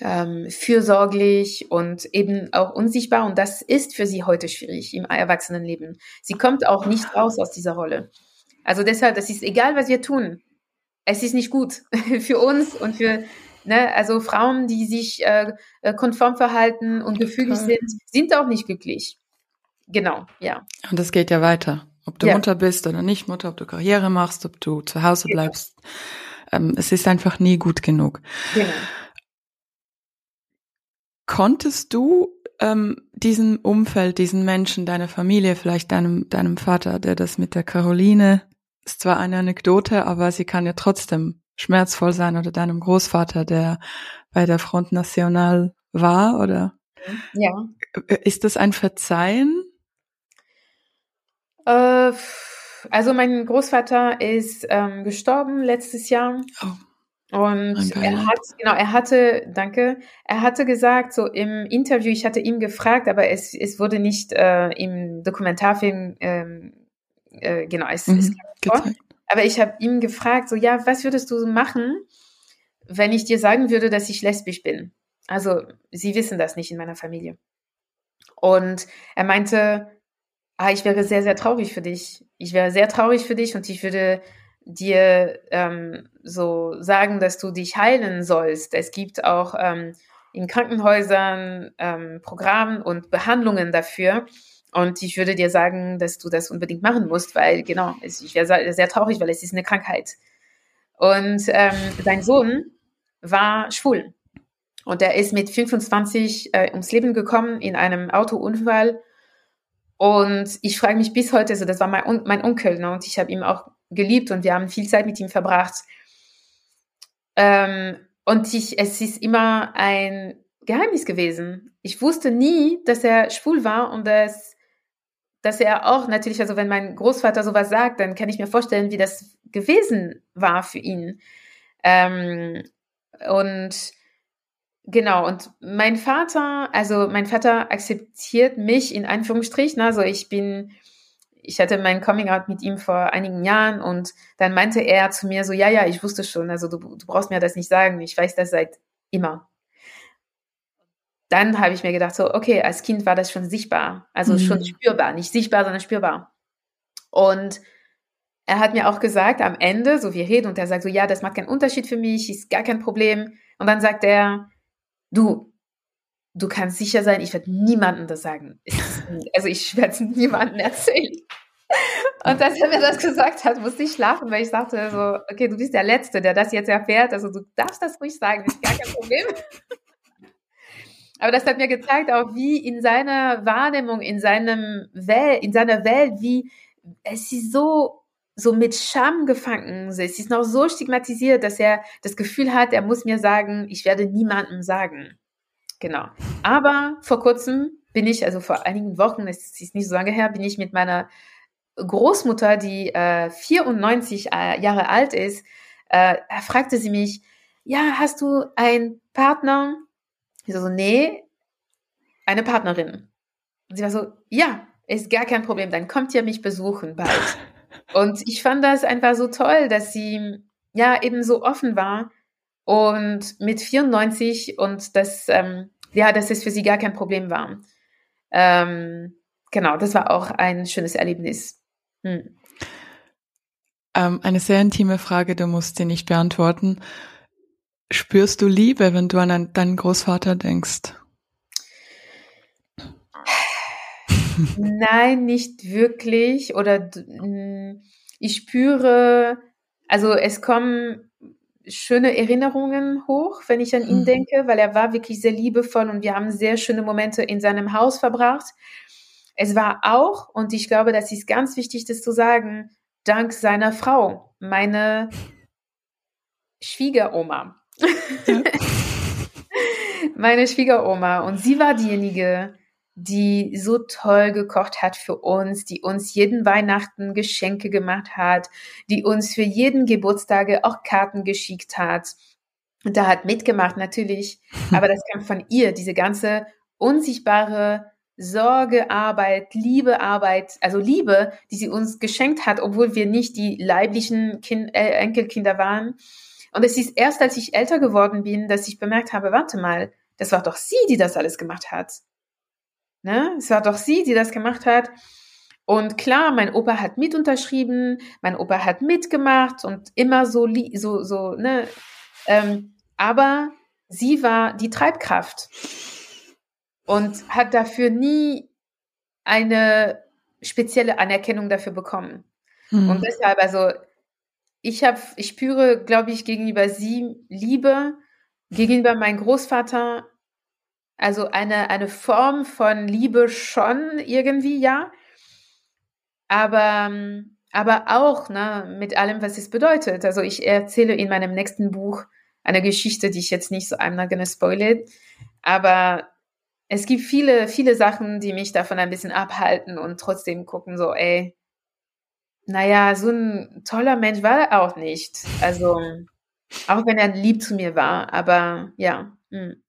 ähm, fürsorglich und eben auch unsichtbar und das ist für sie heute schwierig im Erwachsenenleben. Sie kommt auch nicht raus aus dieser Rolle. Also deshalb, das ist egal, was wir tun. Es ist nicht gut für uns und für Ne? Also Frauen, die sich äh, äh konform verhalten und gefügig sind, sind auch nicht glücklich. Genau, ja. Und das geht ja weiter. Ob du ja. Mutter bist oder nicht Mutter, ob du Karriere machst, ob du zu Hause genau. bleibst. Ähm, es ist einfach nie gut genug. Genau. Konntest du ähm, diesem Umfeld, diesen Menschen, deiner Familie, vielleicht deinem, deinem Vater, der das mit der Caroline, ist zwar eine Anekdote, aber sie kann ja trotzdem schmerzvoll sein oder deinem Großvater, der bei der Front National war oder? Ja. Ist das ein Verzeihen? Äh, also mein Großvater ist ähm, gestorben letztes Jahr. Oh. Und er hat, genau, er hatte, danke, er hatte gesagt, so im Interview, ich hatte ihm gefragt, aber es, es wurde nicht äh, im Dokumentarfilm, ähm, äh, genau, es, mhm, es gezeigt. Aber ich habe ihm gefragt, so, ja, was würdest du machen, wenn ich dir sagen würde, dass ich lesbisch bin? Also, sie wissen das nicht in meiner Familie. Und er meinte, ah, ich wäre sehr, sehr traurig für dich. Ich wäre sehr traurig für dich und ich würde dir ähm, so sagen, dass du dich heilen sollst. Es gibt auch ähm, in Krankenhäusern ähm, Programme und Behandlungen dafür. Und ich würde dir sagen, dass du das unbedingt machen musst, weil genau, ich wäre sehr traurig, weil es ist eine Krankheit. Und ähm, sein Sohn war schwul. Und er ist mit 25 äh, ums Leben gekommen in einem Autounfall. Und ich frage mich bis heute, also das war mein, mein Onkel, ne, und ich habe ihn auch geliebt und wir haben viel Zeit mit ihm verbracht. Ähm, und ich, es ist immer ein Geheimnis gewesen. Ich wusste nie, dass er schwul war und dass dass er auch natürlich, also wenn mein Großvater sowas sagt, dann kann ich mir vorstellen, wie das gewesen war für ihn. Ähm, und genau, und mein Vater, also mein Vater akzeptiert mich in Anführungsstrichen, also ich bin, ich hatte mein Coming Out mit ihm vor einigen Jahren und dann meinte er zu mir so, ja, ja, ich wusste schon, also du, du brauchst mir das nicht sagen, ich weiß das seit immer dann habe ich mir gedacht, so, okay, als Kind war das schon sichtbar, also mhm. schon spürbar, nicht sichtbar, sondern spürbar. Und er hat mir auch gesagt, am Ende, so wir reden, und er sagt so, ja, das macht keinen Unterschied für mich, ist gar kein Problem. Und dann sagt er, du, du kannst sicher sein, ich werde niemandem das sagen. Also ich werde es niemandem erzählen. Und als er mir das gesagt hat, musste ich schlafen, weil ich sagte so, okay, du bist der Letzte, der das jetzt erfährt, also du darfst das ruhig sagen, ist gar kein Problem. Aber das hat mir gezeigt, auch wie in seiner Wahrnehmung, in seinem Welt, in seiner Welt, wie es ist so so mit Scham gefangen ist. Es ist noch so stigmatisiert, dass er das Gefühl hat, er muss mir sagen, ich werde niemandem sagen. Genau. Aber vor kurzem bin ich, also vor einigen Wochen, es ist nicht so lange her, bin ich mit meiner Großmutter, die äh, 94 äh, Jahre alt ist, äh, fragte sie mich, ja, hast du einen Partner? Ich so, nee, eine Partnerin. Und sie war so, ja, ist gar kein Problem, dann kommt ihr mich besuchen bald. Und ich fand das einfach so toll, dass sie ja eben so offen war und mit 94 und das, ähm, ja, dass es für sie gar kein Problem war. Ähm, genau, das war auch ein schönes Erlebnis. Hm. Ähm, eine sehr intime Frage, du musst sie nicht beantworten. Spürst du Liebe, wenn du an deinen Großvater denkst? Nein, nicht wirklich. Oder hm, ich spüre, also es kommen schöne Erinnerungen hoch, wenn ich an ihn mhm. denke, weil er war wirklich sehr liebevoll und wir haben sehr schöne Momente in seinem Haus verbracht. Es war auch, und ich glaube, das ist ganz wichtig, das zu sagen, dank seiner Frau, meine Schwiegeroma. meine Schwiegeroma. Und sie war diejenige, die so toll gekocht hat für uns, die uns jeden Weihnachten Geschenke gemacht hat, die uns für jeden Geburtstage auch Karten geschickt hat. Und da hat mitgemacht natürlich, aber das kam von ihr, diese ganze unsichtbare Sorge, Arbeit, Liebe, Arbeit, also Liebe, die sie uns geschenkt hat, obwohl wir nicht die leiblichen kind, äh, Enkelkinder waren. Und es ist erst, als ich älter geworden bin, dass ich bemerkt habe, warte mal, das war doch sie, die das alles gemacht hat. Ne? Es war doch sie, die das gemacht hat. Und klar, mein Opa hat mit unterschrieben, mein Opa hat mitgemacht und immer so, so, so, ne? Ähm, aber sie war die Treibkraft und hat dafür nie eine spezielle Anerkennung dafür bekommen. Mhm. Und deshalb, also ich habe, ich spüre, glaube ich, gegenüber sie Liebe, gegenüber meinem Großvater also eine, eine Form von Liebe schon irgendwie, ja. Aber, aber auch ne, mit allem, was es bedeutet. Also ich erzähle in meinem nächsten Buch eine Geschichte, die ich jetzt nicht so einmal gerne spoile. Aber es gibt viele, viele Sachen, die mich davon ein bisschen abhalten und trotzdem gucken so, ey, naja, so ein toller Mensch war er auch nicht. Also, auch wenn er lieb zu mir war, aber ja. Mh. Hm.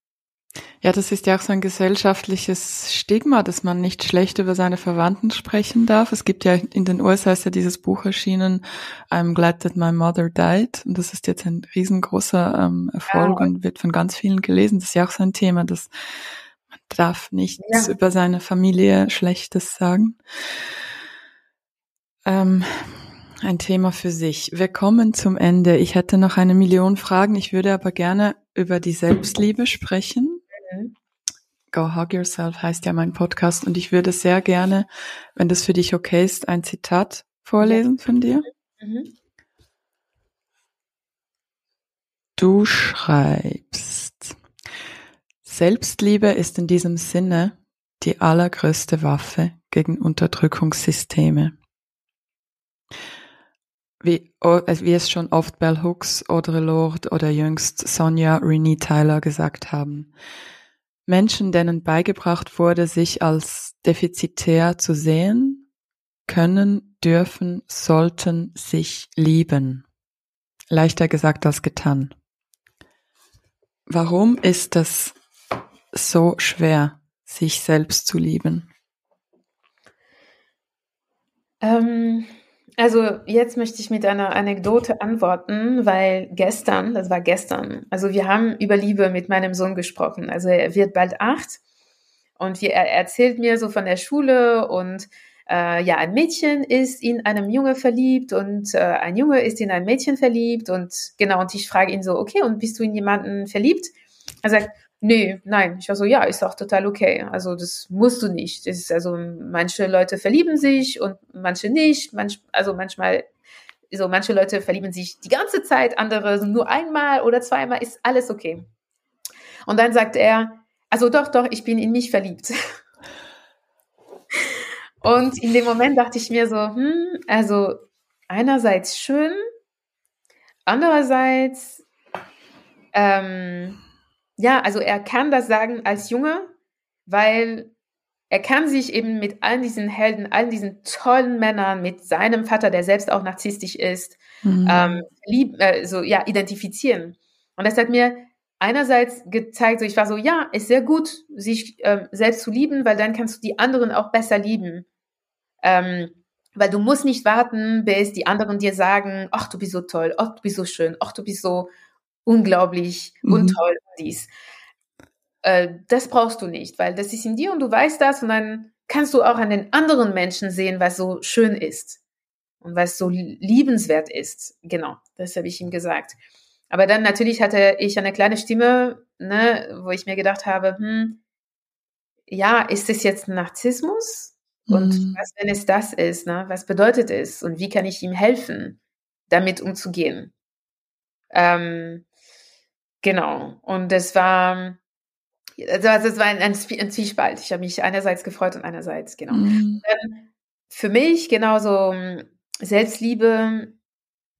Ja, das ist ja auch so ein gesellschaftliches Stigma, dass man nicht schlecht über seine Verwandten sprechen darf. Es gibt ja in den USA ist ja dieses Buch erschienen, I'm Glad That My Mother Died. Und das ist jetzt ein riesengroßer ähm, Erfolg ja. und wird von ganz vielen gelesen. Das ist ja auch so ein Thema, dass man darf nichts ja. über seine Familie Schlechtes sagen. Ähm, ein Thema für sich. Wir kommen zum Ende. Ich hätte noch eine Million Fragen. Ich würde aber gerne über die Selbstliebe sprechen. Mhm. Go Hug Yourself heißt ja mein Podcast und ich würde sehr gerne, wenn das für dich okay ist, ein Zitat vorlesen von dir. Mhm. Du schreibst, Selbstliebe ist in diesem Sinne die allergrößte Waffe gegen Unterdrückungssysteme. Wie, also wie es schon oft Bell Hooks, Audre Lorde oder jüngst Sonja Renee Tyler gesagt haben. Menschen, denen beigebracht wurde, sich als defizitär zu sehen, können, dürfen, sollten sich lieben. Leichter gesagt als getan. Warum ist es so schwer, sich selbst zu lieben? Ähm, also jetzt möchte ich mit einer Anekdote antworten, weil gestern, das war gestern, also wir haben über Liebe mit meinem Sohn gesprochen. Also er wird bald acht und er erzählt mir so von der Schule und äh, ja, ein Mädchen ist in einem Junge verliebt und äh, ein Junge ist in ein Mädchen verliebt und genau, und ich frage ihn so, okay, und bist du in jemanden verliebt? Er sagt, nee, nein. Ich war so, ja, ist auch total okay. Also das musst du nicht. Das ist also manche Leute verlieben sich und manche nicht. Manch, also manchmal, so manche Leute verlieben sich die ganze Zeit, andere nur einmal oder zweimal, ist alles okay. Und dann sagt er, also doch, doch, ich bin in mich verliebt. Und in dem Moment dachte ich mir so, hm, also einerseits schön, andererseits, ähm, ja, also er kann das sagen als Junge, weil er kann sich eben mit all diesen Helden, all diesen tollen Männern, mit seinem Vater, der selbst auch narzisstisch ist, mhm. ähm, lieb, äh, so, ja, identifizieren. Und das hat mir einerseits gezeigt, so ich war so, ja, ist sehr gut, sich ähm, selbst zu lieben, weil dann kannst du die anderen auch besser lieben. Ähm, weil du musst nicht warten, bis die anderen dir sagen, ach, du bist so toll, ach, du bist so schön, ach, du bist so unglaublich mhm. und toll dies. Äh, das brauchst du nicht, weil das ist in dir und du weißt das und dann kannst du auch an den anderen Menschen sehen, was so schön ist und was so liebenswert ist. Genau, das habe ich ihm gesagt. Aber dann natürlich hatte ich eine kleine Stimme, ne, wo ich mir gedacht habe, hm, ja, ist es jetzt Narzissmus? Und mhm. was, wenn es das ist, ne? was bedeutet es und wie kann ich ihm helfen, damit umzugehen? Ähm, genau. Und das war, also es war ein, ein, ein Zwiespalt. Ich habe mich einerseits gefreut und einerseits, genau. Mhm. Ähm, für mich genauso Selbstliebe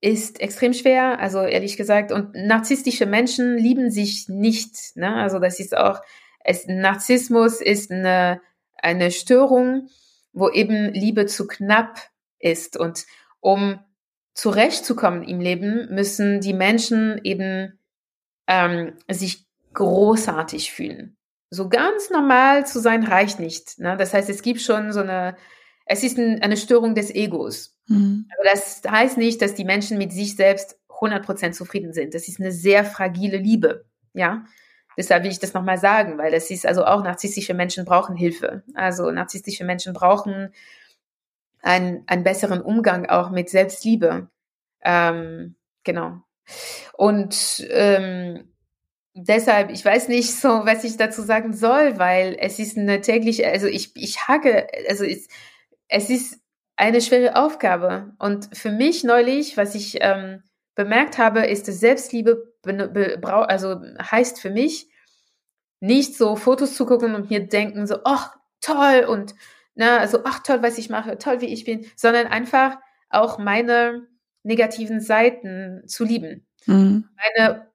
ist extrem schwer, also ehrlich gesagt. Und narzisstische Menschen lieben sich nicht. Ne? Also das ist auch, es, Narzissmus ist eine, eine Störung, wo eben Liebe zu knapp ist. Und um zurechtzukommen im Leben, müssen die Menschen eben ähm, sich großartig fühlen. So ganz normal zu sein reicht nicht. Ne? Das heißt, es gibt schon so eine, es ist ein, eine Störung des Egos. Mhm. Aber das heißt nicht, dass die Menschen mit sich selbst 100% zufrieden sind. Das ist eine sehr fragile Liebe. Ja. Deshalb will ich das nochmal sagen, weil das ist also auch narzisstische Menschen brauchen Hilfe. Also narzisstische Menschen brauchen einen, einen besseren Umgang auch mit Selbstliebe. Ähm, genau. Und ähm, deshalb, ich weiß nicht so, was ich dazu sagen soll, weil es ist eine tägliche, also ich, ich hacke, also es, es ist eine schwere Aufgabe. Und für mich neulich, was ich ähm, bemerkt habe, ist, dass Selbstliebe also heißt für mich nicht so Fotos zu gucken und mir denken so, ach toll und na, also ach toll, was ich mache, toll, wie ich bin, sondern einfach auch meine negativen Seiten zu lieben, mhm. meine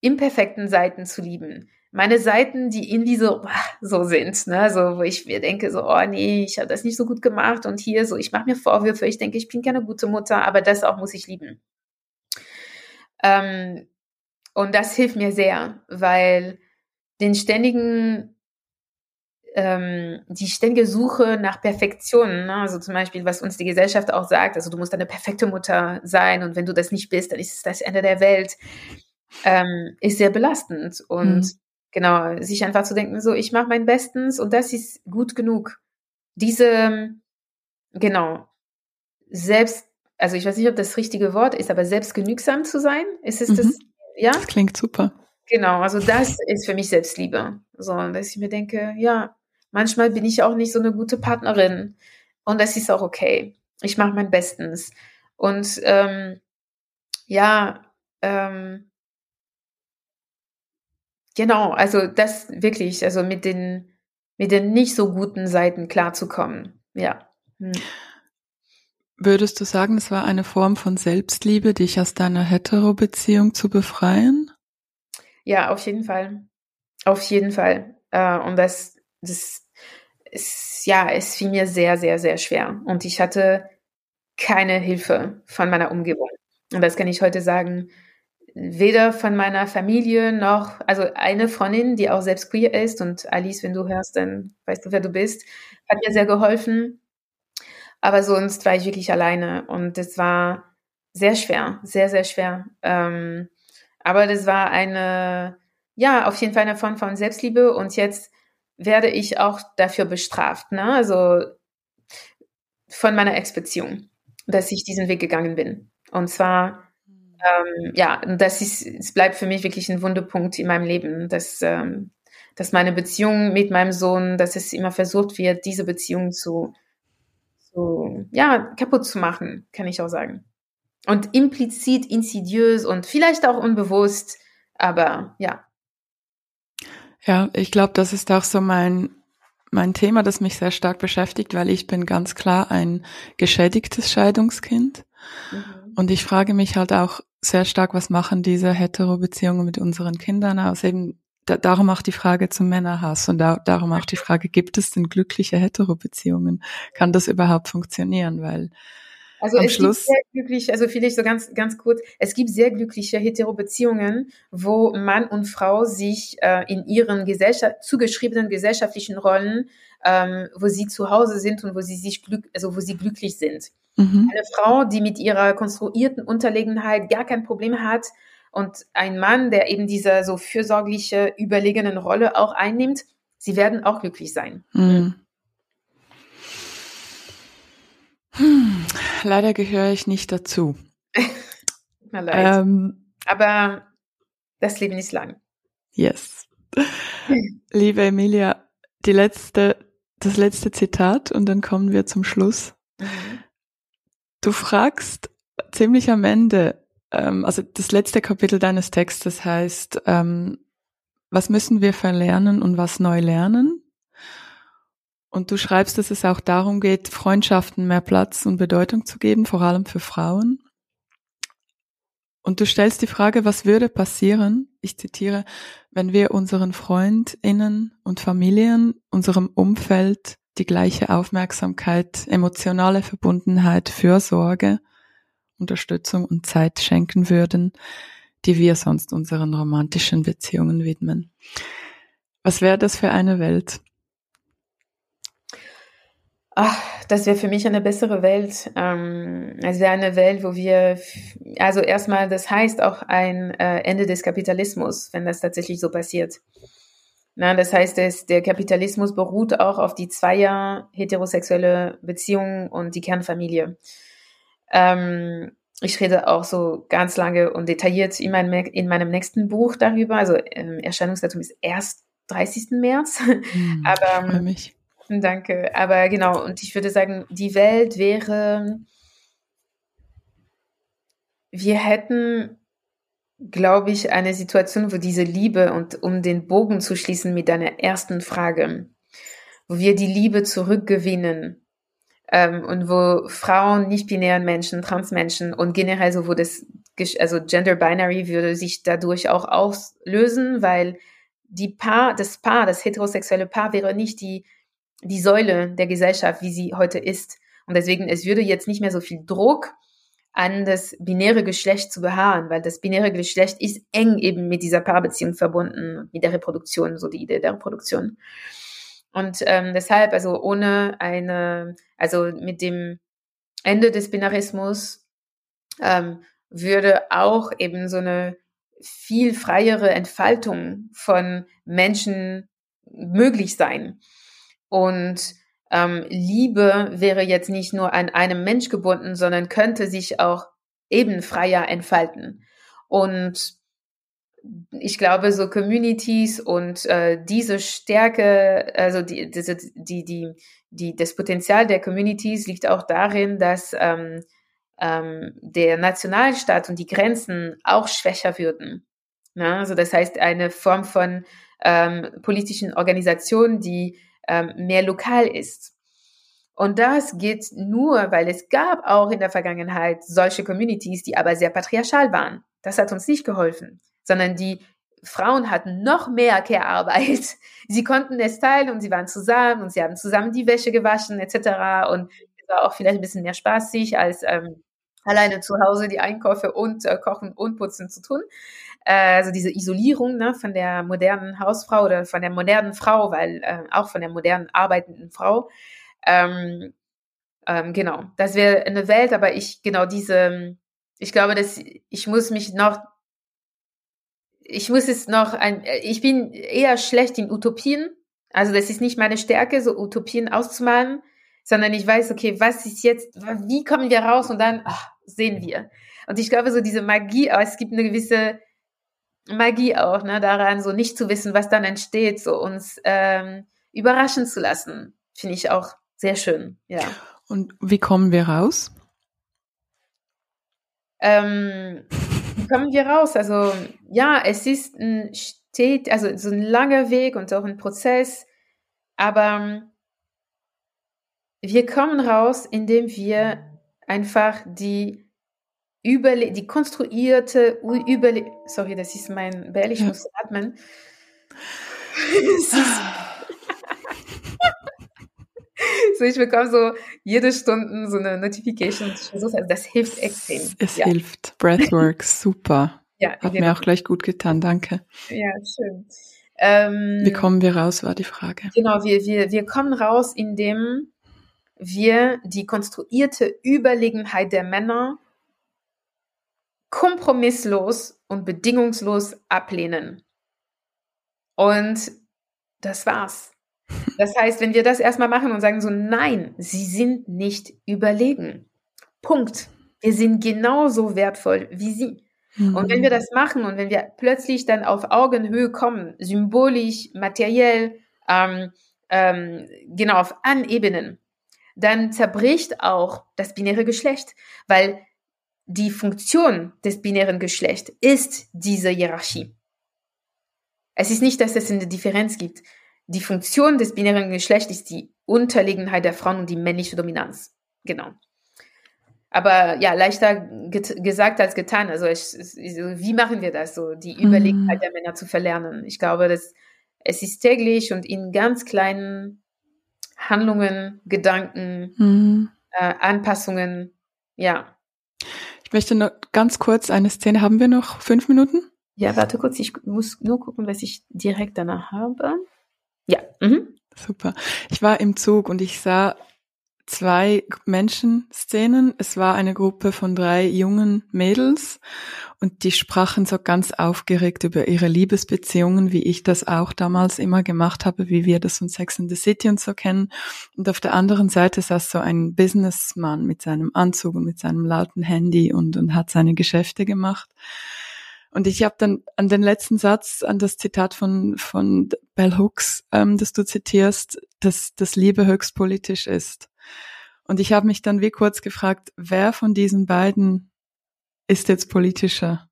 imperfekten Seiten zu lieben, meine Seiten, die in diese so sind, ne, so wo ich mir denke so, oh nee, ich habe das nicht so gut gemacht und hier so, ich mache mir Vorwürfe, ich denke, ich bin keine gute Mutter, aber das auch muss ich lieben. Ähm, und das hilft mir sehr, weil den ständigen ähm, die ständige Suche nach Perfektion, ne? also zum Beispiel, was uns die Gesellschaft auch sagt, also du musst eine perfekte Mutter sein und wenn du das nicht bist, dann ist es das Ende der Welt, ähm, ist sehr belastend und mhm. genau, sich einfach zu denken, so, ich mache mein Bestens und das ist gut genug. Diese, genau, selbst, also ich weiß nicht, ob das richtige Wort ist, aber selbstgenügsam zu sein, ist es mhm. das, ja? Das klingt super. Genau, also das ist für mich Selbstliebe. So, dass ich mir denke, ja, manchmal bin ich auch nicht so eine gute Partnerin und das ist auch okay. Ich mache mein Bestens. Und ähm, ja, ähm, genau, also das wirklich, also mit den mit den nicht so guten Seiten klarzukommen. Ja. Hm. Würdest du sagen, es war eine Form von Selbstliebe, dich aus deiner Hetero-Beziehung zu befreien? Ja, auf jeden Fall. Auf jeden Fall. Äh, und das, das ist, ja, es fiel mir sehr, sehr, sehr schwer. Und ich hatte keine Hilfe von meiner Umgebung. Und das kann ich heute sagen, weder von meiner Familie noch, also eine Freundin, die auch selbst queer ist und Alice, wenn du hörst, dann weißt du, wer du bist, hat mir sehr geholfen. Aber sonst war ich wirklich alleine und es war sehr schwer, sehr, sehr schwer. Ähm, aber das war eine, ja, auf jeden Fall eine Form von Selbstliebe und jetzt werde ich auch dafür bestraft, ne? Also von meiner Ex-Beziehung, dass ich diesen Weg gegangen bin. Und zwar Ähm, ja, das ist, es bleibt für mich wirklich ein Wundepunkt in meinem Leben, dass, ähm, dass meine Beziehung mit meinem Sohn, dass es immer versucht wird, diese Beziehung zu, zu, ja, kaputt zu machen, kann ich auch sagen. Und implizit, insidiös und vielleicht auch unbewusst, aber ja. Ja, ich glaube, das ist auch so mein, mein Thema, das mich sehr stark beschäftigt, weil ich bin ganz klar ein geschädigtes Scheidungskind. Mhm. Und ich frage mich halt auch sehr stark, was machen diese Hetero-Beziehungen mit unseren Kindern aus? Eben da, darum auch die Frage zum Männerhass und da, darum auch die Frage, gibt es denn glückliche Hetero-Beziehungen? Kann das überhaupt funktionieren? Weil also am es Schluss gibt sehr glücklich, also vielleicht so ganz ganz kurz, es gibt sehr glückliche Hetero-Beziehungen, wo Mann und Frau sich äh, in ihren Gesellschaft, zugeschriebenen gesellschaftlichen Rollen, ähm, wo sie zu Hause sind und wo sie sich glück, also wo sie glücklich sind. Mhm. Eine Frau, die mit ihrer konstruierten Unterlegenheit gar kein Problem hat und ein Mann, der eben diese so fürsorgliche, überlegenen Rolle auch einnimmt, sie werden auch glücklich sein. Mhm. Hm, leider gehöre ich nicht dazu. Na leid. Ähm, Aber das Leben ist lang. Yes. Liebe Emilia, die letzte, das letzte Zitat und dann kommen wir zum Schluss. Mhm. Du fragst ziemlich am Ende, ähm, also das letzte Kapitel deines Textes heißt, ähm, was müssen wir verlernen und was neu lernen? Und du schreibst, dass es auch darum geht, Freundschaften mehr Platz und Bedeutung zu geben, vor allem für Frauen. Und du stellst die Frage, was würde passieren, ich zitiere, wenn wir unseren Freundinnen und Familien, unserem Umfeld die gleiche Aufmerksamkeit, emotionale Verbundenheit, Fürsorge, Unterstützung und Zeit schenken würden, die wir sonst unseren romantischen Beziehungen widmen. Was wäre das für eine Welt? Ach, das wäre für mich eine bessere Welt. Ähm, es wäre eine Welt, wo wir, also erstmal, das heißt auch ein äh, Ende des Kapitalismus, wenn das tatsächlich so passiert. Na, das heißt, es, der Kapitalismus beruht auch auf die zweier heterosexuelle Beziehung und die Kernfamilie. Ähm, ich rede auch so ganz lange und detailliert in meinem, in meinem nächsten Buch darüber. Also ähm, Erscheinungsdatum ist erst 30. März. Hm, Aber ich freue mich Danke. Aber genau, und ich würde sagen, die Welt wäre, wir hätten, glaube ich, eine Situation, wo diese Liebe und um den Bogen zu schließen mit deiner ersten Frage, wo wir die Liebe zurückgewinnen ähm, und wo Frauen, nicht-binären Menschen, Transmenschen und generell so, wo das, also Gender Binary würde sich dadurch auch auslösen, weil die Paar, das Paar, das heterosexuelle Paar wäre nicht die die Säule der Gesellschaft, wie sie heute ist. Und deswegen, es würde jetzt nicht mehr so viel Druck an das binäre Geschlecht zu beharren, weil das binäre Geschlecht ist eng eben mit dieser Paarbeziehung verbunden, mit der Reproduktion, so die Idee der Reproduktion. Und ähm, deshalb, also ohne eine, also mit dem Ende des Binarismus ähm, würde auch eben so eine viel freiere Entfaltung von Menschen möglich sein. Und ähm, Liebe wäre jetzt nicht nur an einem Mensch gebunden, sondern könnte sich auch eben freier entfalten. Und ich glaube, so Communities und äh, diese Stärke, also die, diese, die, die, die, das Potenzial der Communities liegt auch darin, dass ähm, ähm, der Nationalstaat und die Grenzen auch schwächer würden. Ja, also das heißt, eine Form von ähm, politischen Organisation, die ähm, mehr lokal ist. Und das geht nur, weil es gab auch in der Vergangenheit solche Communities, die aber sehr patriarchal waren. Das hat uns nicht geholfen, sondern die Frauen hatten noch mehr Care-Arbeit. Sie konnten es teilen und sie waren zusammen und sie haben zusammen die Wäsche gewaschen etc. Und es war auch vielleicht ein bisschen mehr spaßig als ähm, alleine zu Hause die Einkäufe und äh, Kochen und Putzen zu tun. Äh, also diese Isolierung ne, von der modernen Hausfrau oder von der modernen Frau, weil äh, auch von der modernen arbeitenden Frau. Ähm, ähm, genau, das wäre eine Welt, aber ich genau diese, ich glaube, dass ich muss mich noch, ich muss es noch ein, ich bin eher schlecht in Utopien. Also das ist nicht meine Stärke, so Utopien auszumalen, sondern ich weiß, okay, was ist jetzt, wie kommen wir raus und dann ach, sehen wir. Und ich glaube, so diese Magie, es gibt eine gewisse Magie auch, ne, daran, so nicht zu wissen, was dann entsteht, so uns ähm, überraschen zu lassen, finde ich auch sehr schön, ja. Und wie kommen wir raus? Ähm, wie kommen wir raus? Also ja, es ist ein steht, also so ein langer Weg und auch ein Prozess, aber wir kommen raus, indem wir einfach die Überle die konstruierte Überle sorry, das ist mein Bell, ich ja. muss atmen. so, ich bekomme so jede Stunde so eine Notification. Also das hilft extrem. Es ja. hilft. Breathwork, super. Ja, Hat genau. mir auch gleich gut getan, danke. Ja, schön. Ähm, Wie kommen wir raus, war die Frage. Genau, wir, wir, wir kommen raus, indem wir die konstruierte Überlegenheit der Männer kompromisslos und bedingungslos ablehnen. Und das war's. Das heißt, wenn wir das erstmal machen und sagen so, nein, sie sind nicht überlegen. Punkt. Wir sind genauso wertvoll wie sie. Mhm. Und wenn wir das machen und wenn wir plötzlich dann auf Augenhöhe kommen, symbolisch, materiell, ähm, ähm, genau auf allen Ebenen, dann zerbricht auch das binäre Geschlecht, weil die Funktion des binären Geschlechts ist diese Hierarchie. Es ist nicht, dass es eine Differenz gibt. Die Funktion des binären Geschlechts ist die Unterlegenheit der Frauen und die männliche Dominanz. Genau. Aber ja, leichter gesagt als getan. Also ich, wie machen wir das so, die Überlegenheit mhm. der Männer zu verlernen? Ich glaube, dass es ist täglich und in ganz kleinen Handlungen, Gedanken, mhm. äh, Anpassungen, ja. Ich möchte noch ganz kurz eine Szene. Haben wir noch fünf Minuten? Ja, warte kurz. Ich muss nur gucken, was ich direkt danach habe. Ja. Mhm. Super. Ich war im Zug und ich sah zwei Menschenszenen. Es war eine Gruppe von drei jungen Mädels und die sprachen so ganz aufgeregt über ihre Liebesbeziehungen, wie ich das auch damals immer gemacht habe, wie wir das von Sex in the City und so kennen. Und auf der anderen Seite saß so ein Businessman mit seinem Anzug und mit seinem lauten Handy und, und hat seine Geschäfte gemacht. Und ich habe dann an den letzten Satz, an das Zitat von, von Bell Hooks, ähm, das du zitierst, dass das Liebe höchst politisch ist. Und ich habe mich dann wie kurz gefragt, wer von diesen beiden ist jetzt politischer?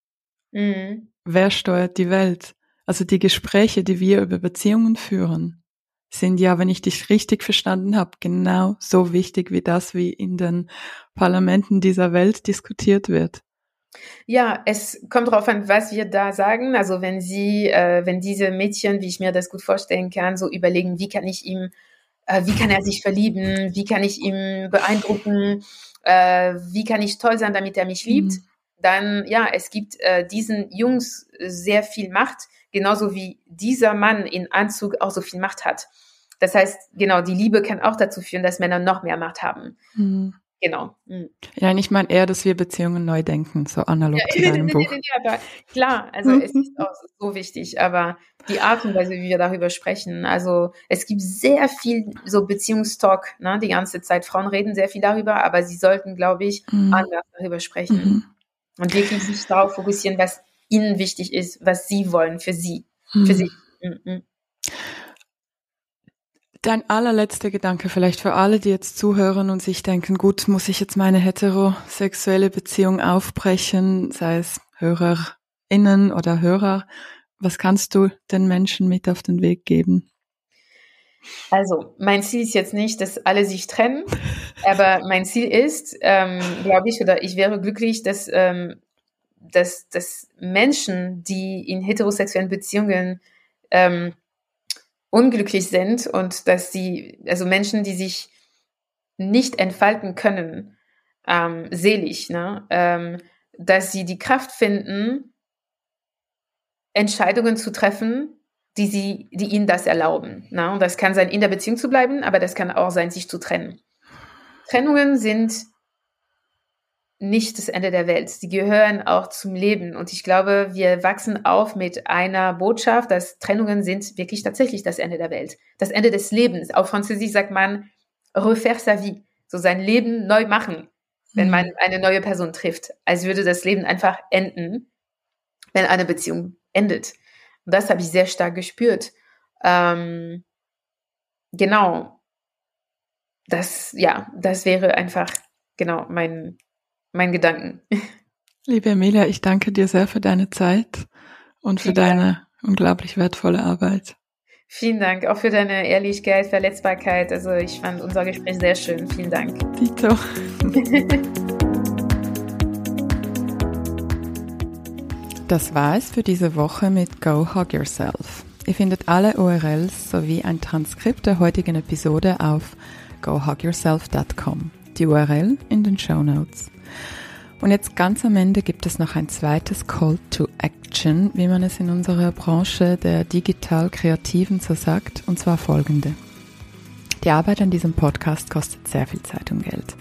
Mhm. Wer steuert die Welt? Also die Gespräche, die wir über Beziehungen führen, sind ja, wenn ich dich richtig verstanden habe, genau so wichtig wie das, wie in den Parlamenten dieser Welt diskutiert wird. Ja, es kommt darauf an, was wir da sagen. Also wenn Sie, äh, wenn diese Mädchen, wie ich mir das gut vorstellen kann, so überlegen, wie kann ich ihm wie kann er sich verlieben, wie kann ich ihn beeindrucken, äh, wie kann ich toll sein, damit er mich liebt, mhm. dann ja, es gibt äh, diesen Jungs sehr viel Macht, genauso wie dieser Mann in Anzug auch so viel Macht hat. Das heißt, genau, die Liebe kann auch dazu führen, dass Männer noch mehr Macht haben. Mhm. Genau. Mhm. Ja, ich meine eher, dass wir Beziehungen neu denken, so analog ja, zu deinem Buch. Ja, klar, also es ist auch so wichtig, aber die Art und Weise, wie wir darüber sprechen, also es gibt sehr viel so Beziehungstalk, ne, die ganze Zeit. Frauen reden sehr viel darüber, aber sie sollten, glaube ich, mhm. anders darüber sprechen mhm. und wirklich sich darauf fokussieren, was ihnen wichtig ist, was sie wollen für sie, für mhm. sich. Dein allerletzter Gedanke vielleicht für alle, die jetzt zuhören und sich denken, gut, muss ich jetzt meine heterosexuelle Beziehung aufbrechen, sei es HörerInnen oder Hörer. Was kannst du den Menschen mit auf den Weg geben? Also, mein Ziel ist jetzt nicht, dass alle sich trennen, aber mein Ziel ist, ähm, glaube ich, oder ich wäre glücklich, dass, ähm, dass, dass Menschen, die in heterosexuellen Beziehungen ähm, unglücklich sind und dass sie, also Menschen, die sich nicht entfalten können, ähm, selig, ne? Ähm, dass sie die Kraft finden, Entscheidungen zu treffen, die sie, die ihnen das erlauben. Ne? Und das kann sein, in der Beziehung zu bleiben, aber das kann auch sein, sich zu trennen. Trennungen sind nicht das Ende der Welt. Sie gehören auch zum Leben. Und ich glaube, wir wachsen auf mit einer Botschaft, dass Trennungen sind wirklich tatsächlich das Ende der Welt. Das Ende des Lebens. Auf Französisch sagt man refaire sa vie. So sein Leben neu machen. wenn man eine neue Person trifft, als würde das Leben einfach enden, wenn eine Beziehung endet. Und das habe ich sehr stark gespürt. Ähm, genau. Das, ja, das wäre einfach, genau, mein, mein Gedanken. Liebe Emilia, ich danke dir sehr für deine Zeit und für ja. deine unglaublich wertvolle Arbeit. Vielen Dank, auch für deine Ehrlichkeit, Verletzbarkeit. Also ich fand unser Gespräch sehr schön. Vielen Dank. Dito. das war es für diese Woche mit Go Hug Yourself. Ihr findet alle URLs sowie ein Transkript der heutigen Episode auf gohugyourself.com. Die URL in den Show Notes. Und jetzt ganz am Ende gibt es noch ein zweites Call to Action, wie man es in unserer Branche der digital-kreativen so sagt, und zwar folgende. Die Arbeit an diesem Podcast kostet sehr viel Zeit und Geld.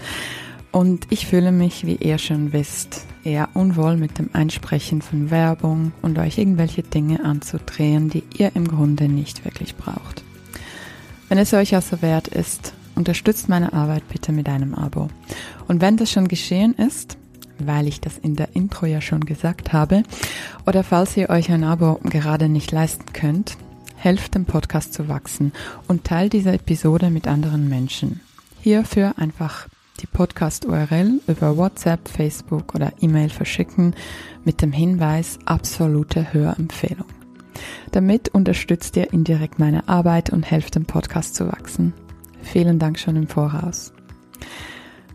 Und ich fühle mich, wie ihr schon wisst, eher unwohl mit dem Einsprechen von Werbung und euch irgendwelche Dinge anzudrehen, die ihr im Grunde nicht wirklich braucht. Wenn es euch also wert ist, unterstützt meine Arbeit bitte mit einem Abo. Und wenn das schon geschehen ist, weil ich das in der Intro ja schon gesagt habe. Oder falls ihr euch ein Abo gerade nicht leisten könnt, helft dem Podcast zu wachsen und teilt diese Episode mit anderen Menschen. Hierfür einfach die Podcast-URL über WhatsApp, Facebook oder E-Mail verschicken mit dem Hinweis absolute Hörempfehlung. Damit unterstützt ihr indirekt meine Arbeit und helft dem Podcast zu wachsen. Vielen Dank schon im Voraus.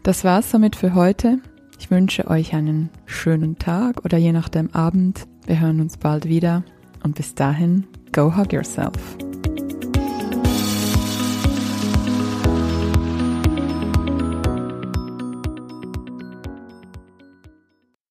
Das war's somit für heute. Ich wünsche euch einen schönen Tag oder je nachdem Abend. Wir hören uns bald wieder und bis dahin, go hug yourself.